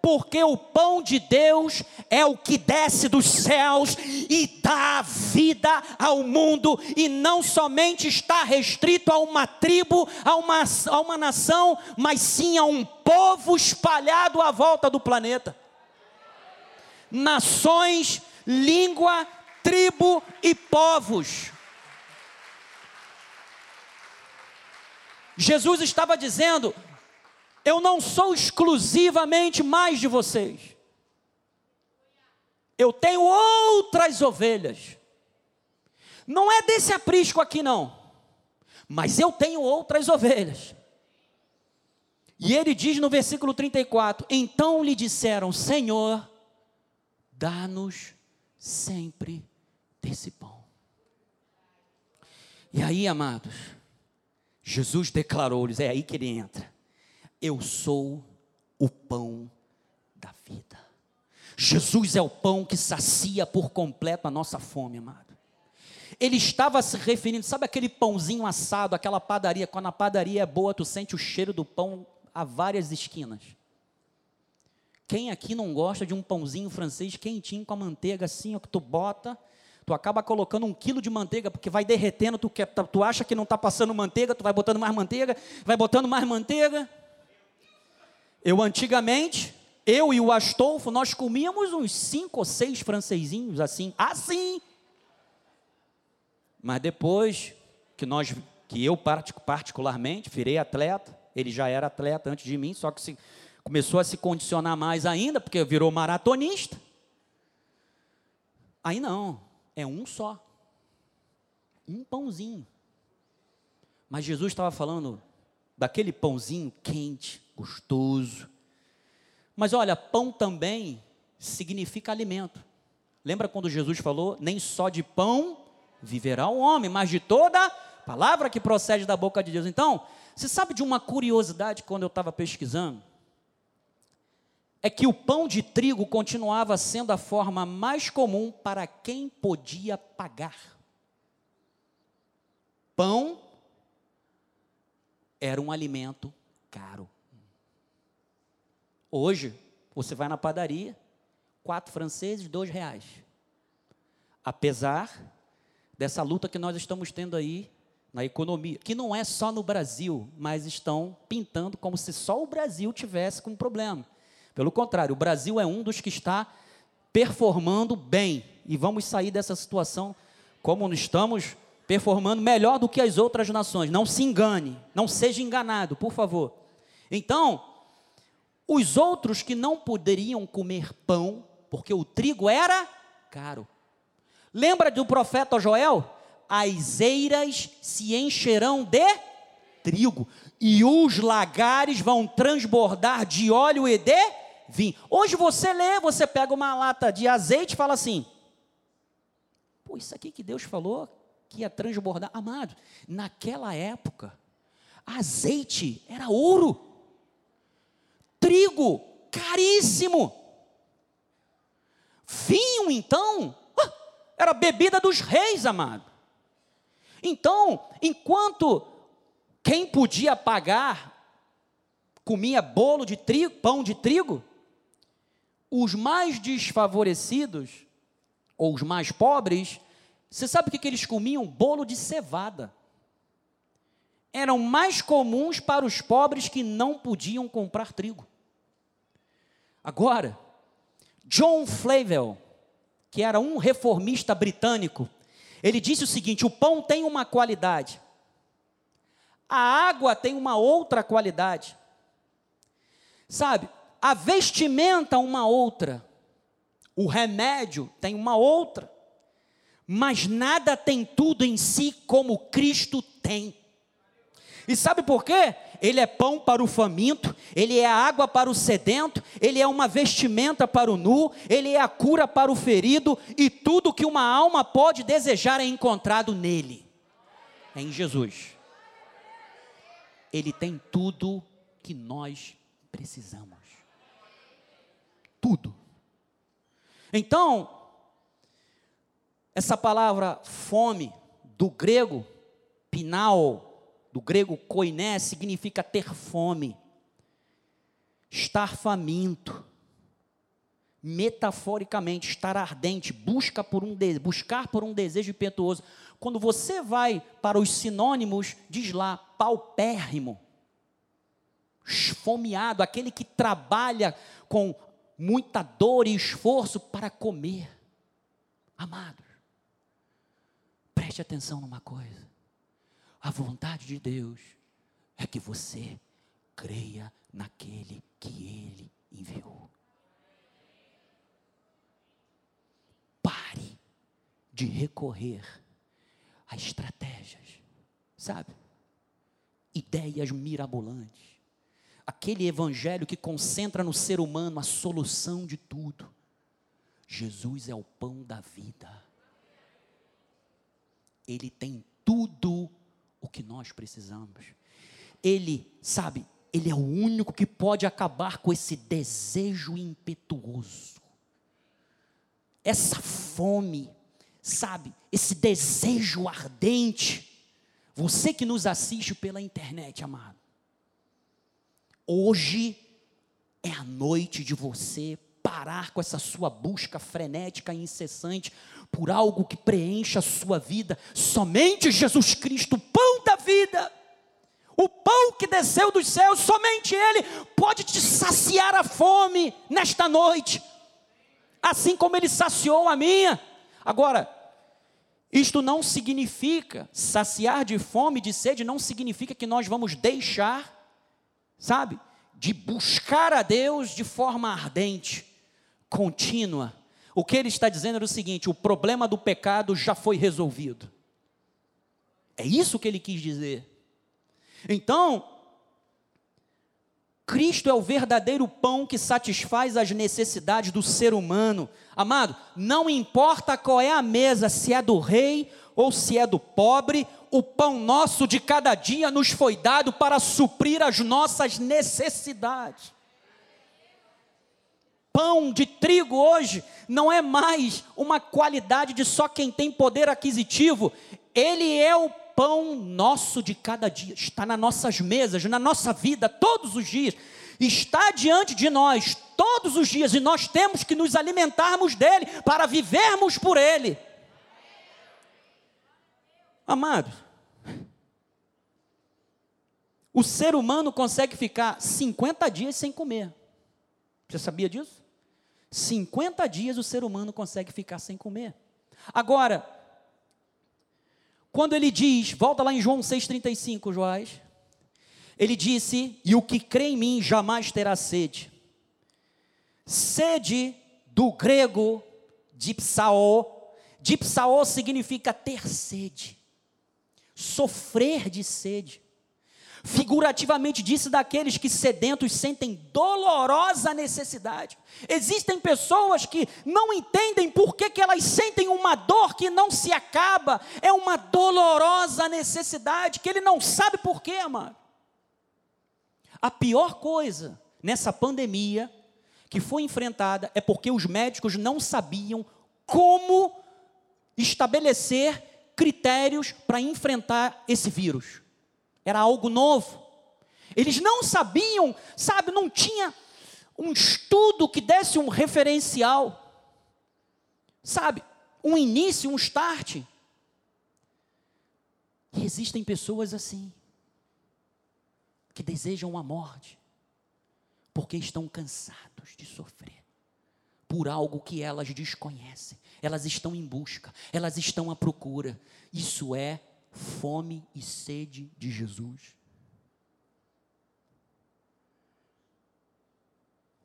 S1: porque o pão de Deus é o que desce dos céus e dá vida ao mundo, e não somente está restrito a uma tribo, a uma, a uma nação, mas sim a um povo espalhado à volta do planeta. Nações, língua, tribo e povos. Jesus estava dizendo: eu não sou exclusivamente mais de vocês. Eu tenho outras ovelhas. Não é desse aprisco aqui, não. Mas eu tenho outras ovelhas. E ele diz no versículo 34: Então lhe disseram, Senhor, dá-nos sempre desse pão. E aí, amados, Jesus declarou-lhes: é aí que ele entra. Eu sou o pão da vida. Jesus é o pão que sacia por completo a nossa fome, amado. Ele estava se referindo, sabe aquele pãozinho assado, aquela padaria, quando a padaria é boa, tu sente o cheiro do pão a várias esquinas. Quem aqui não gosta de um pãozinho francês quentinho com a manteiga assim, ó, que tu bota, tu acaba colocando um quilo de manteiga, porque vai derretendo, tu, quer, tu acha que não está passando manteiga, tu vai botando mais manteiga, vai botando mais manteiga. Eu antigamente, eu e o Astolfo, nós comíamos uns cinco ou seis francesinhos assim, assim. Mas depois que nós, que eu particularmente virei atleta, ele já era atleta antes de mim, só que se, começou a se condicionar mais ainda, porque virou maratonista. Aí não, é um só. Um pãozinho. Mas Jesus estava falando daquele pãozinho quente, gostoso. Mas olha, pão também significa alimento. Lembra quando Jesus falou: nem só de pão viverá o homem, mas de toda palavra que procede da boca de Deus. Então, você sabe de uma curiosidade quando eu estava pesquisando? É que o pão de trigo continuava sendo a forma mais comum para quem podia pagar. Pão era um alimento caro. Hoje, você vai na padaria, quatro franceses, dois reais. Apesar dessa luta que nós estamos tendo aí na economia, que não é só no Brasil, mas estão pintando como se só o Brasil tivesse com problema. Pelo contrário, o Brasil é um dos que está performando bem e vamos sair dessa situação como estamos performando melhor do que as outras nações. Não se engane, não seja enganado, por favor. Então, os outros que não poderiam comer pão, porque o trigo era caro. Lembra do profeta Joel? as eiras se encherão de trigo, e os lagares vão transbordar de óleo e de vinho. Hoje você lê, você pega uma lata de azeite e fala assim: pô, isso aqui que Deus falou que ia transbordar. Amado, naquela época, azeite era ouro, trigo caríssimo, vinho então, era bebida dos reis, amado. Então, enquanto quem podia pagar comia bolo de trigo, pão de trigo, os mais desfavorecidos, ou os mais pobres, você sabe o que, que eles comiam? Bolo de cevada. Eram mais comuns para os pobres que não podiam comprar trigo. Agora, John Flavel, que era um reformista britânico, ele disse o seguinte: o pão tem uma qualidade, a água tem uma outra qualidade, sabe? A vestimenta, uma outra, o remédio tem uma outra, mas nada tem tudo em si como Cristo tem. E sabe por quê? Ele é pão para o faminto, ele é água para o sedento, ele é uma vestimenta para o nu, ele é a cura para o ferido, e tudo que uma alma pode desejar é encontrado nele. É em Jesus. Ele tem tudo que nós precisamos. Tudo. Então, essa palavra fome, do grego, pinal, do grego koiné, significa ter fome, estar faminto, metaforicamente, estar ardente, busca por um de, buscar por um desejo impetuoso. Quando você vai para os sinônimos, diz lá, paupérrimo, esfomeado, aquele que trabalha com muita dor e esforço para comer. Amados, preste atenção numa coisa. A vontade de Deus é que você creia naquele que Ele enviou. Pare de recorrer a estratégias, sabe? Ideias mirabolantes. Aquele evangelho que concentra no ser humano a solução de tudo. Jesus é o pão da vida. Ele tem tudo o que nós precisamos. Ele, sabe, ele é o único que pode acabar com esse desejo impetuoso. Essa fome, sabe, esse desejo ardente. Você que nos assiste pela internet, amado. Hoje é a noite de você parar com essa sua busca frenética e incessante por algo que preencha a sua vida. Somente Jesus Cristo, o pão da vida, o pão que desceu dos céus, somente Ele pode te saciar a fome nesta noite, assim como Ele saciou a minha. Agora, isto não significa, saciar de fome, de sede, não significa que nós vamos deixar, sabe, de buscar a Deus de forma ardente, contínua. O que ele está dizendo é o seguinte: o problema do pecado já foi resolvido. É isso que ele quis dizer. Então, Cristo é o verdadeiro pão que satisfaz as necessidades do ser humano. Amado, não importa qual é a mesa, se é do rei ou se é do pobre, o pão nosso de cada dia nos foi dado para suprir as nossas necessidades. Pão de trigo hoje não é mais uma qualidade de só quem tem poder aquisitivo, ele é o pão nosso de cada dia, está nas nossas mesas, na nossa vida, todos os dias, está diante de nós, todos os dias, e nós temos que nos alimentarmos dele, para vivermos por ele. Amado, o ser humano consegue ficar 50 dias sem comer. Você sabia disso? 50 dias o ser humano consegue ficar sem comer. Agora, quando ele diz, volta lá em João 6,35, Joás, ele disse: E o que crê em mim jamais terá sede. Sede do grego dipsao, dipsao significa ter sede, sofrer de sede. Figurativamente disse daqueles que sedentos sentem dolorosa necessidade. Existem pessoas que não entendem por que, que elas sentem uma dor que não se acaba. É uma dolorosa necessidade que ele não sabe por quê, amado. A pior coisa nessa pandemia que foi enfrentada é porque os médicos não sabiam como estabelecer critérios para enfrentar esse vírus era algo novo. Eles não sabiam, sabe, não tinha um estudo que desse um referencial, sabe, um início, um start. E existem pessoas assim, que desejam a morte, porque estão cansados de sofrer por algo que elas desconhecem. Elas estão em busca, elas estão à procura. Isso é fome e sede de Jesus.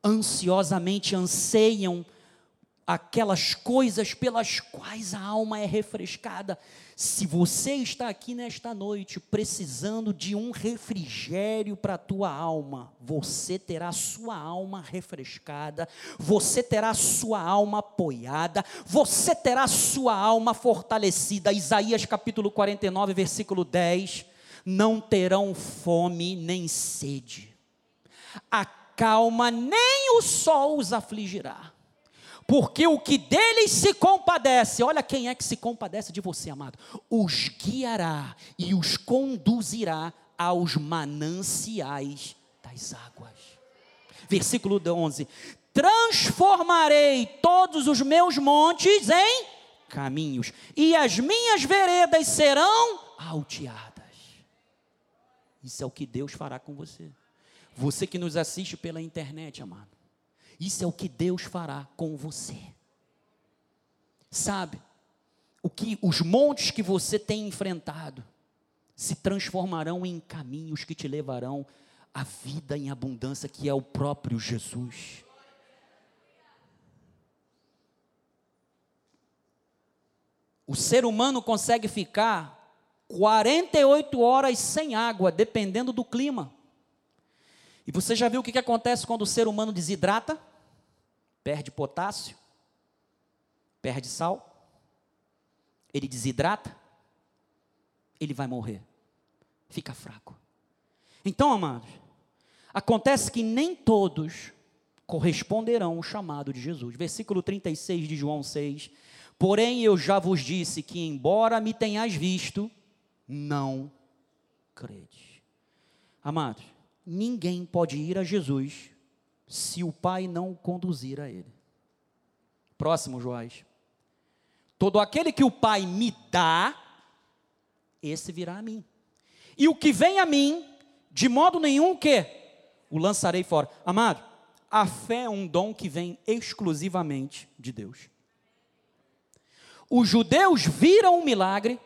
S1: Ansiosamente anseiam aquelas coisas pelas quais a alma é refrescada. Se você está aqui nesta noite precisando de um refrigério para a tua alma, você terá sua alma refrescada, você terá sua alma apoiada, você terá sua alma fortalecida. Isaías capítulo 49, versículo 10: Não terão fome nem sede, a calma nem o sol os afligirá porque o que deles se compadece, olha quem é que se compadece de você, amado, os guiará e os conduzirá aos mananciais das águas. Versículo 11: Transformarei todos os meus montes em caminhos, e as minhas veredas serão alteadas. Isso é o que Deus fará com você. Você que nos assiste pela internet, amado. Isso é o que Deus fará com você. Sabe? O que os montes que você tem enfrentado se transformarão em caminhos que te levarão à vida em abundância que é o próprio Jesus. O ser humano consegue ficar 48 horas sem água, dependendo do clima. E você já viu o que, acontece quando o ser humano desidrata? Perde potássio, perde sal, ele desidrata, ele vai morrer, fica fraco. Então, amados, acontece que nem todos corresponderão ao chamado de Jesus. Versículo 36 de João 6. Porém, eu já vos disse que, embora me tenhais visto, não crede. Amados, ninguém pode ir a Jesus se o Pai não o conduzir a Ele. Próximo, Joás. Todo aquele que o Pai me dá, esse virá a mim. E o que vem a mim, de modo nenhum que o lançarei fora. Amado, a fé é um dom que vem exclusivamente de Deus. Os judeus viram o milagre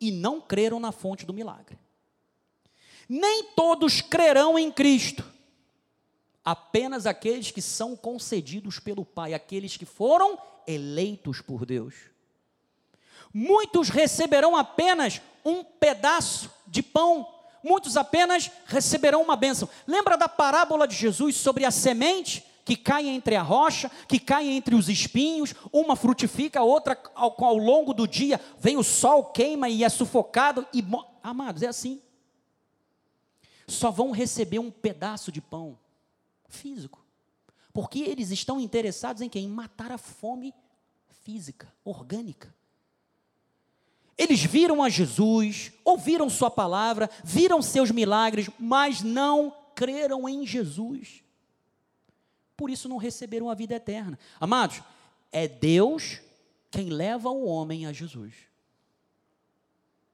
S1: e não creram na fonte do milagre. Nem todos crerão em Cristo, apenas aqueles que são concedidos pelo Pai, aqueles que foram eleitos por Deus. Muitos receberão apenas um pedaço de pão, muitos apenas receberão uma bênção. Lembra da parábola de Jesus sobre a semente que cai entre a rocha, que cai entre os espinhos, uma frutifica, a outra ao, ao longo do dia vem o sol, queima e é sufocado e amados, é assim. Só vão receber um pedaço de pão físico. Porque eles estão interessados em quem? Em matar a fome física, orgânica. Eles viram a Jesus, ouviram Sua palavra, viram seus milagres, mas não creram em Jesus. Por isso não receberam a vida eterna. Amados, é Deus quem leva o homem a Jesus.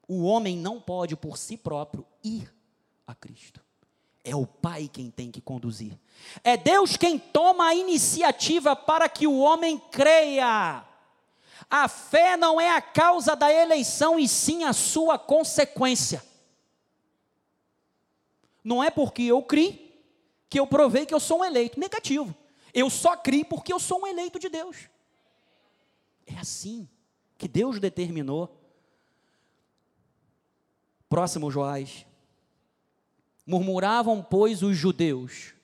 S1: O homem não pode por si próprio ir a Cristo. É o Pai quem tem que conduzir. É Deus quem toma a iniciativa para que o homem creia. A fé não é a causa da eleição, e sim a sua consequência. Não é porque eu criei que eu provei que eu sou um eleito. Negativo. Eu só criei porque eu sou um eleito de Deus. É assim que Deus determinou. Próximo Joás. Murmuravam, pois, os judeus: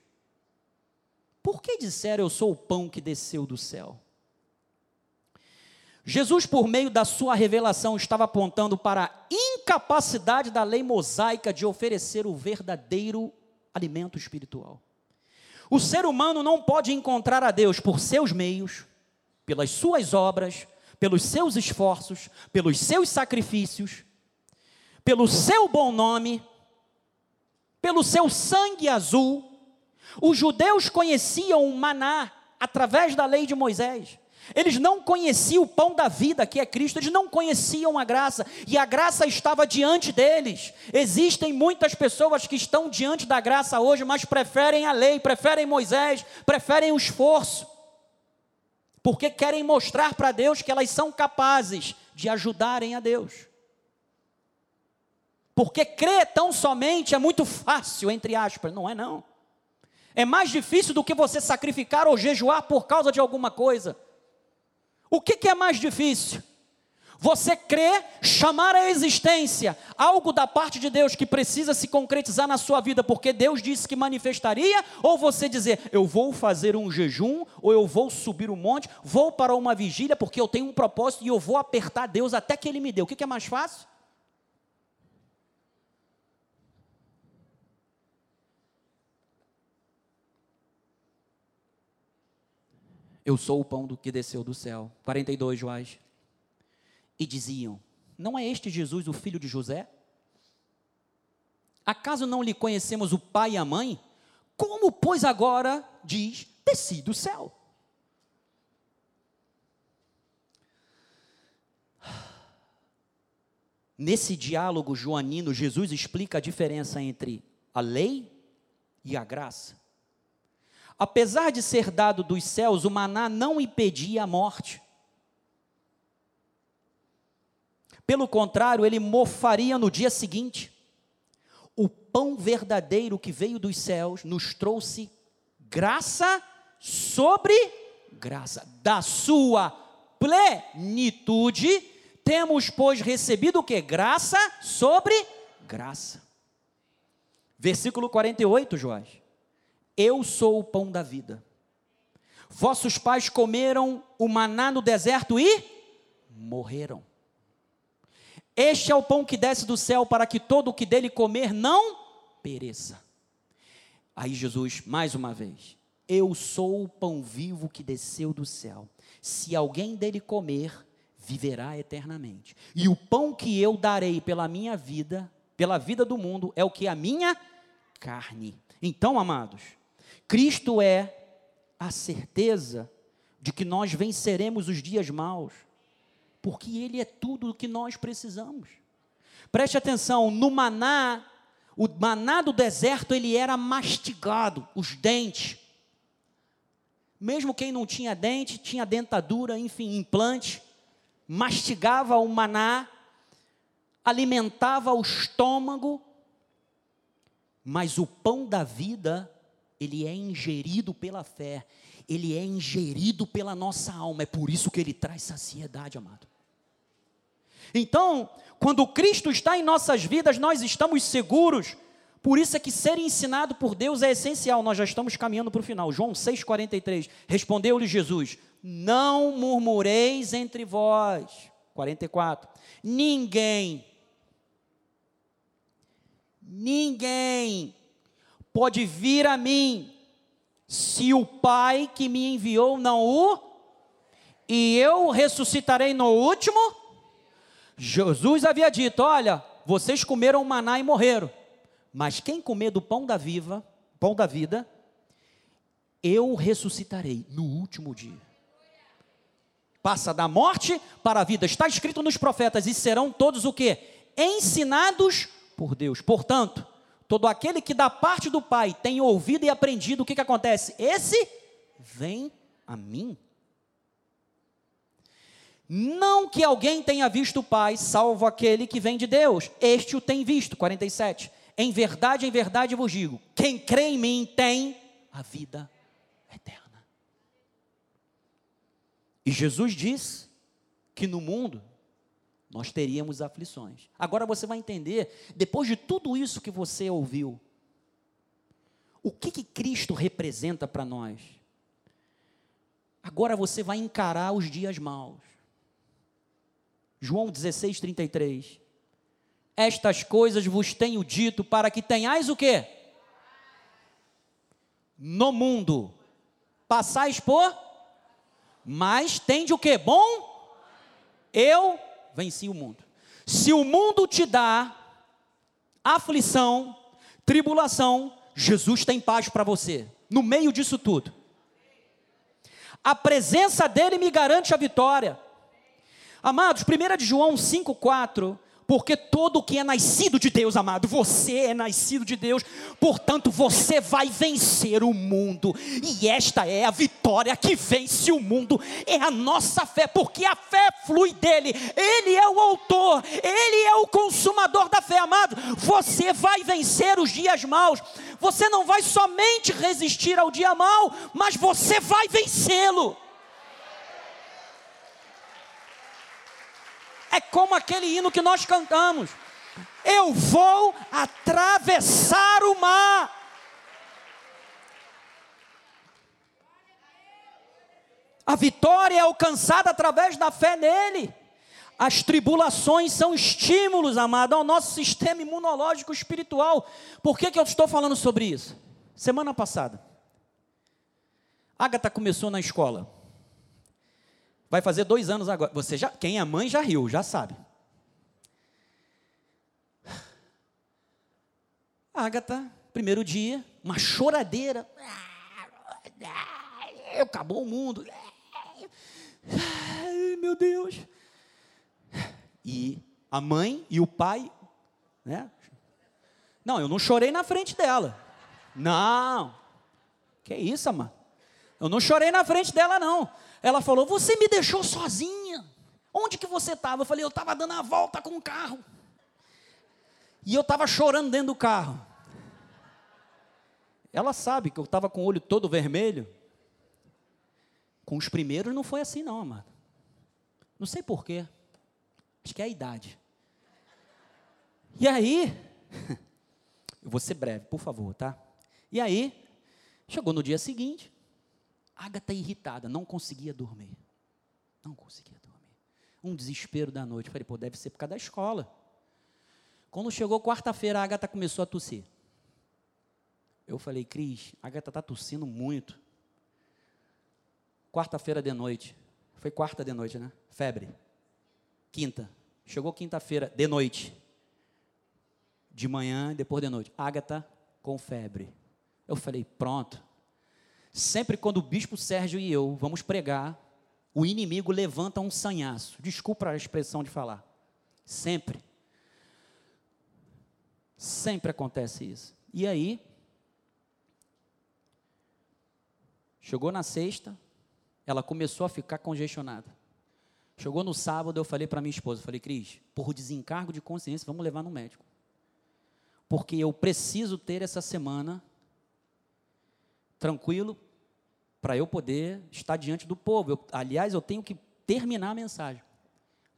S1: Por que disseram eu sou o pão que desceu do céu? Jesus, por meio da sua revelação, estava apontando para a incapacidade da lei mosaica de oferecer o verdadeiro alimento espiritual. O ser humano não pode encontrar a Deus por seus meios, pelas suas obras, pelos seus esforços, pelos seus sacrifícios, pelo seu bom nome, pelo seu sangue azul. Os judeus conheciam o maná através da lei de Moisés. Eles não conheciam o pão da vida, que é Cristo, eles não conheciam a graça, e a graça estava diante deles. Existem muitas pessoas que estão diante da graça hoje, mas preferem a lei, preferem Moisés, preferem o esforço, porque querem mostrar para Deus que elas são capazes de ajudarem a Deus. Porque crer tão somente é muito fácil, entre aspas, não é não. É mais difícil do que você sacrificar ou jejuar por causa de alguma coisa. O que, que é mais difícil? Você crer, chamar à existência algo da parte de Deus que precisa se concretizar na sua vida, porque Deus disse que manifestaria, ou você dizer, eu vou fazer um jejum, ou eu vou subir um monte, vou para uma vigília, porque eu tenho um propósito e eu vou apertar Deus até que Ele me dê. O que, que é mais fácil? Eu sou o pão do que desceu do céu. 42, Joás. E diziam: Não é este Jesus o filho de José? Acaso não lhe conhecemos o pai e a mãe? Como, pois, agora diz: Desci do céu? Nesse diálogo joanino, Jesus explica a diferença entre a lei e a graça. Apesar de ser dado dos céus, o maná não impedia a morte. Pelo contrário, ele mofaria no dia seguinte. O pão verdadeiro que veio dos céus nos trouxe graça sobre graça. Da sua plenitude Temos, pois, recebido o que? Graça sobre graça. Versículo 48, Joás. Eu sou o pão da vida. Vossos pais comeram o maná no deserto e morreram. Este é o pão que desce do céu para que todo o que dele comer não pereça. Aí Jesus, mais uma vez, eu sou o pão vivo que desceu do céu. Se alguém dele comer, viverá eternamente. E o pão que eu darei pela minha vida, pela vida do mundo, é o que a minha carne. Então, amados, Cristo é a certeza de que nós venceremos os dias maus, porque Ele é tudo o que nós precisamos. Preste atenção, no maná, o maná do deserto, ele era mastigado, os dentes. Mesmo quem não tinha dente, tinha dentadura, enfim, implante, mastigava o maná, alimentava o estômago, mas o pão da vida, ele é ingerido pela fé, ele é ingerido pela nossa alma, é por isso que ele traz saciedade, amado. Então, quando Cristo está em nossas vidas, nós estamos seguros. Por isso é que ser ensinado por Deus é essencial. Nós já estamos caminhando para o final. João 6,43. Respondeu-lhe Jesus: Não murmureis entre vós. 44. Ninguém, ninguém pode vir a mim se o Pai que me enviou não o, e eu ressuscitarei no último Jesus havia dito: Olha, vocês comeram maná e morreram, mas quem comer do pão da viva, pão da vida, eu ressuscitarei no último dia. Passa da morte para a vida. Está escrito nos profetas, e serão todos o que? Ensinados por Deus. Portanto, todo aquele que da parte do Pai tem ouvido e aprendido, o que, que acontece? Esse vem a mim. Não que alguém tenha visto o Pai, salvo aquele que vem de Deus. Este o tem visto. 47. Em verdade, em verdade vos digo: quem crê em mim tem a vida eterna. E Jesus disse que no mundo nós teríamos aflições. Agora você vai entender, depois de tudo isso que você ouviu, o que, que Cristo representa para nós. Agora você vai encarar os dias maus. João 16, 33. Estas coisas vos tenho dito para que tenhais o quê? No mundo. Passais por? Mas tende o quê? Bom? Eu venci o mundo. Se o mundo te dá aflição, tribulação, Jesus tem paz para você. No meio disso tudo. A presença dele me garante a vitória. Amados, 1 de João 5,4 porque todo que é nascido de Deus, amado, você é nascido de Deus, portanto você vai vencer o mundo, e esta é a vitória que vence o mundo, é a nossa fé, porque a fé flui dele, ele é o autor, ele é o consumador da fé, amado. Você vai vencer os dias maus, você não vai somente resistir ao dia mau, mas você vai vencê-lo. É como aquele hino que nós cantamos. Eu vou atravessar o mar. A vitória é alcançada através da fé nele. As tribulações são estímulos, amado, ao nosso sistema imunológico espiritual. Por que, que eu estou falando sobre isso? Semana passada, Agatha começou na escola. Vai fazer dois anos agora. Você já, quem é mãe já riu, já sabe. Agatha, primeiro dia, uma choradeira. Acabou o mundo. Meu Deus. E a mãe e o pai, né? Não, eu não chorei na frente dela. Não. Que isso, amor? Eu não chorei na frente dela, não. Ela falou: Você me deixou sozinha. Onde que você estava? Eu falei: Eu estava dando a volta com o carro. E eu estava chorando dentro do carro. Ela sabe que eu estava com o olho todo vermelho. Com os primeiros não foi assim, não, amado. Não sei porquê. Acho que é a idade. E aí, eu vou ser breve, por favor, tá? E aí, chegou no dia seguinte, Agatha irritada, não conseguia dormir. Não conseguia dormir. Um desespero da noite. Falei, pô, deve ser por causa da escola. Quando chegou quarta-feira, a Agatha começou a tossir. Eu falei, Cris, a Agatha está tossindo muito. Quarta-feira de noite. Foi quarta de noite, né? Febre. Quinta. Chegou quinta-feira de noite. De manhã depois de noite. Ágata com febre. Eu falei, pronto. Sempre quando o bispo Sérgio e eu vamos pregar, o inimigo levanta um sanhaço. Desculpa a expressão de falar. Sempre. Sempre acontece isso. E aí, chegou na sexta, ela começou a ficar congestionada. Chegou no sábado, eu falei para minha esposa, falei, Cris, por desencargo de consciência, vamos levar no médico. Porque eu preciso ter essa semana tranquilo para eu poder estar diante do povo. Eu, aliás, eu tenho que terminar a mensagem.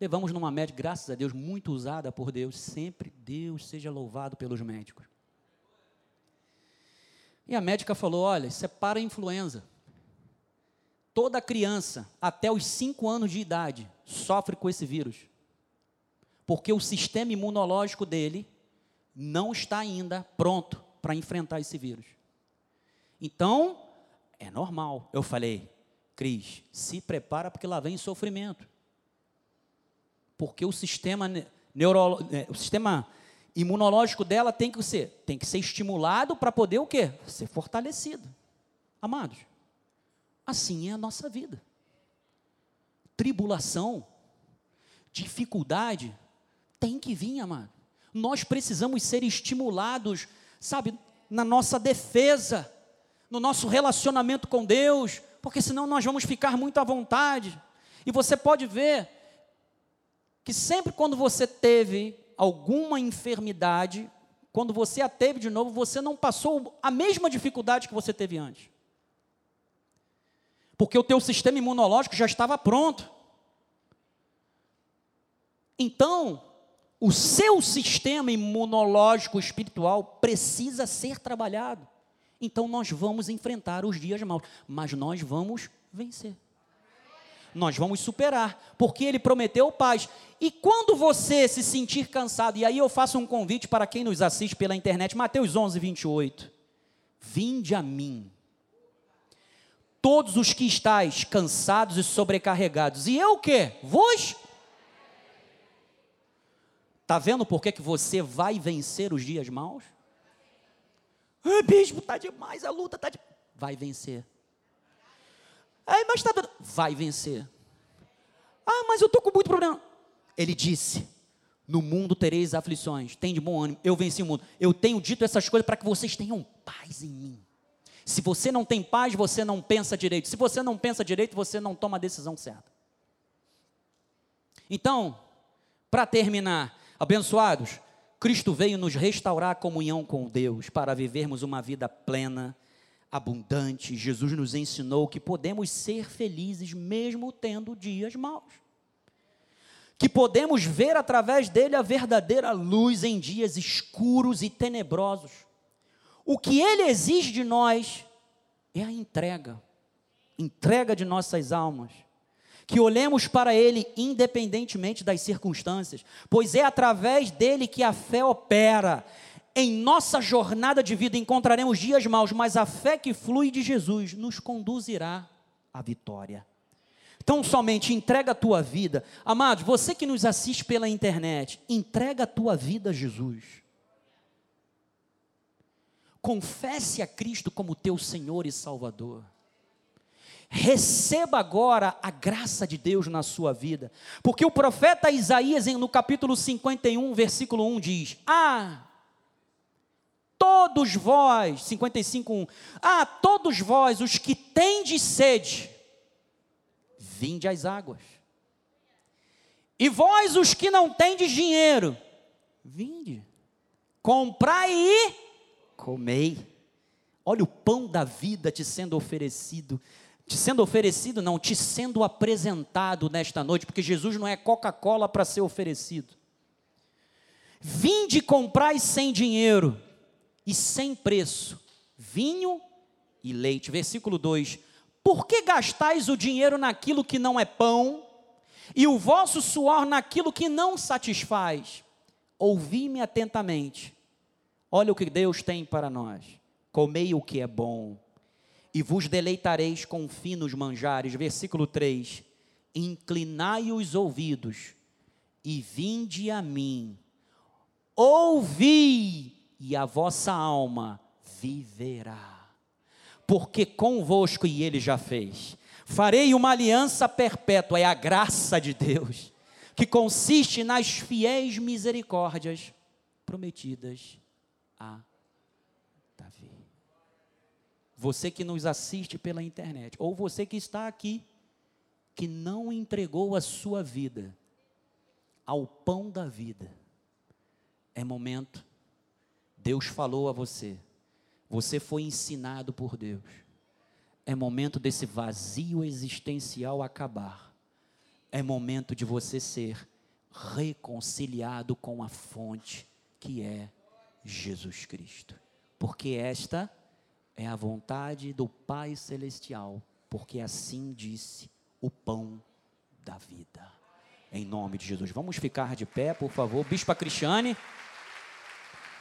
S1: Levamos numa médica, graças a Deus, muito usada por Deus. Sempre Deus seja louvado pelos médicos. E a médica falou: olha, isso é para influenza toda criança até os 5 anos de idade sofre com esse vírus. Porque o sistema imunológico dele não está ainda pronto para enfrentar esse vírus. Então, é normal. Eu falei, Cris, se prepara porque lá vem sofrimento. Porque o sistema neuro, é, o sistema imunológico dela tem que ser, tem que ser estimulado para poder o quê? Ser fortalecido. Amados, Assim é a nossa vida. Tribulação, dificuldade, tem que vir, amado. Nós precisamos ser estimulados, sabe, na nossa defesa, no nosso relacionamento com Deus, porque senão nós vamos ficar muito à vontade. E você pode ver que sempre quando você teve alguma enfermidade, quando você a teve de novo, você não passou a mesma dificuldade que você teve antes porque o teu sistema imunológico já estava pronto. Então, o seu sistema imunológico espiritual precisa ser trabalhado. Então, nós vamos enfrentar os dias maus, mas nós vamos vencer. Nós vamos superar, porque ele prometeu paz. E quando você se sentir cansado, e aí eu faço um convite para quem nos assiste pela internet, Mateus 11, 28. Vinde a mim, todos os que estáis cansados e sobrecarregados. E eu o quê? Vos? Está vendo por que, que você vai vencer os dias maus? Ah, bispo, está demais, a luta está de... Vai vencer. Ai, mas está Vai vencer. Ah, mas eu estou com muito problema. Ele disse: No mundo tereis aflições. Tem de bom ânimo. Eu venci o mundo. Eu tenho dito essas coisas para que vocês tenham paz em mim. Se você não tem paz, você não pensa direito. Se você não pensa direito, você não toma a decisão certa. Então, para terminar, abençoados, Cristo veio nos restaurar a comunhão com Deus para vivermos uma vida plena, abundante. Jesus nos ensinou que podemos ser felizes mesmo tendo dias maus. Que podemos ver através dele a verdadeira luz em dias escuros e tenebrosos o que ele exige de nós é a entrega entrega de nossas almas. Que olhemos para Ele independentemente das circunstâncias, pois é através dele que a fé opera. Em nossa jornada de vida encontraremos dias maus, mas a fé que flui de Jesus nos conduzirá à vitória. Então, somente entrega a tua vida. Amados, você que nos assiste pela internet, entrega a tua vida a Jesus confesse a Cristo como teu Senhor e Salvador. Receba agora a graça de Deus na sua vida, porque o profeta Isaías, no capítulo 51, versículo 1, diz: Ah, todos vós, 55, 1, ah, todos vós, os que tendes sede, vinde às águas, e vós, os que não tendes dinheiro, vinde, comprai e comei. Olha o pão da vida te sendo oferecido te sendo oferecido, não, te sendo apresentado nesta noite, porque Jesus não é Coca-Cola para ser oferecido. Vinde comprai sem dinheiro e sem preço, vinho e leite. Versículo 2: Por que gastais o dinheiro naquilo que não é pão, e o vosso suor naquilo que não satisfaz? Ouvi-me atentamente. Olha o que Deus tem para nós. Comei o que é bom, e vos deleitareis com finos manjares. Versículo 3: Inclinai os ouvidos e vinde a mim. Ouvi, e a vossa alma viverá. Porque convosco, e ele já fez, farei uma aliança perpétua, é a graça de Deus, que consiste nas fiéis misericórdias prometidas a Davi. Você que nos assiste pela internet, ou você que está aqui, que não entregou a sua vida ao pão da vida, é momento. Deus falou a você, você foi ensinado por Deus. É momento desse vazio existencial acabar. É momento de você ser reconciliado com a fonte que é Jesus Cristo. Porque esta é a vontade do Pai Celestial, porque assim disse o pão da vida. Em nome de Jesus. Vamos ficar de pé, por favor. Bispa Cristiane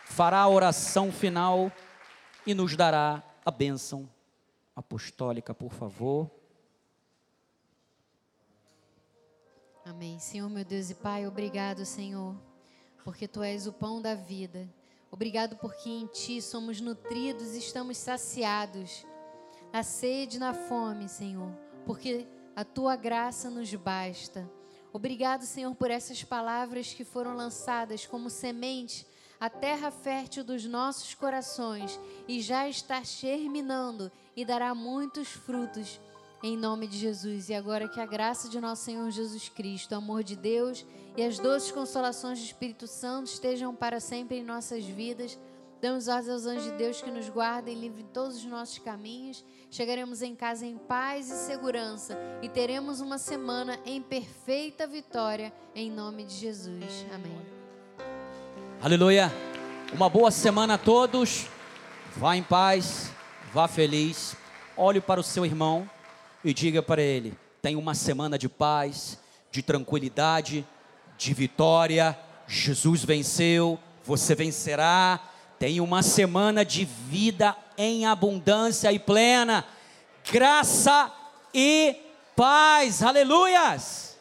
S1: fará a oração final e nos dará a bênção apostólica, por favor.
S2: Amém. Senhor, meu Deus e Pai, obrigado, Senhor, porque tu és o pão da vida. Obrigado porque em Ti somos nutridos e estamos saciados, na sede na fome, Senhor, porque a Tua graça nos basta. Obrigado, Senhor, por essas palavras que foram lançadas como semente a terra fértil dos nossos corações e já está germinando e dará muitos frutos em nome de Jesus. E agora que a graça de nosso Senhor Jesus Cristo, o amor de Deus e as doces consolações do Espírito Santo estejam para sempre em nossas vidas. Damos ordens aos anjos de Deus que nos guardem, livrem todos os nossos caminhos. Chegaremos em casa em paz e segurança e teremos uma semana em perfeita vitória, em nome de Jesus. Amém.
S1: Aleluia. Uma boa semana a todos. Vá em paz, vá feliz. Olhe para o seu irmão e diga para ele: tem uma semana de paz, de tranquilidade, de vitória. Jesus venceu, você vencerá. Tem uma semana de vida em abundância e plena. Graça e paz. Aleluias.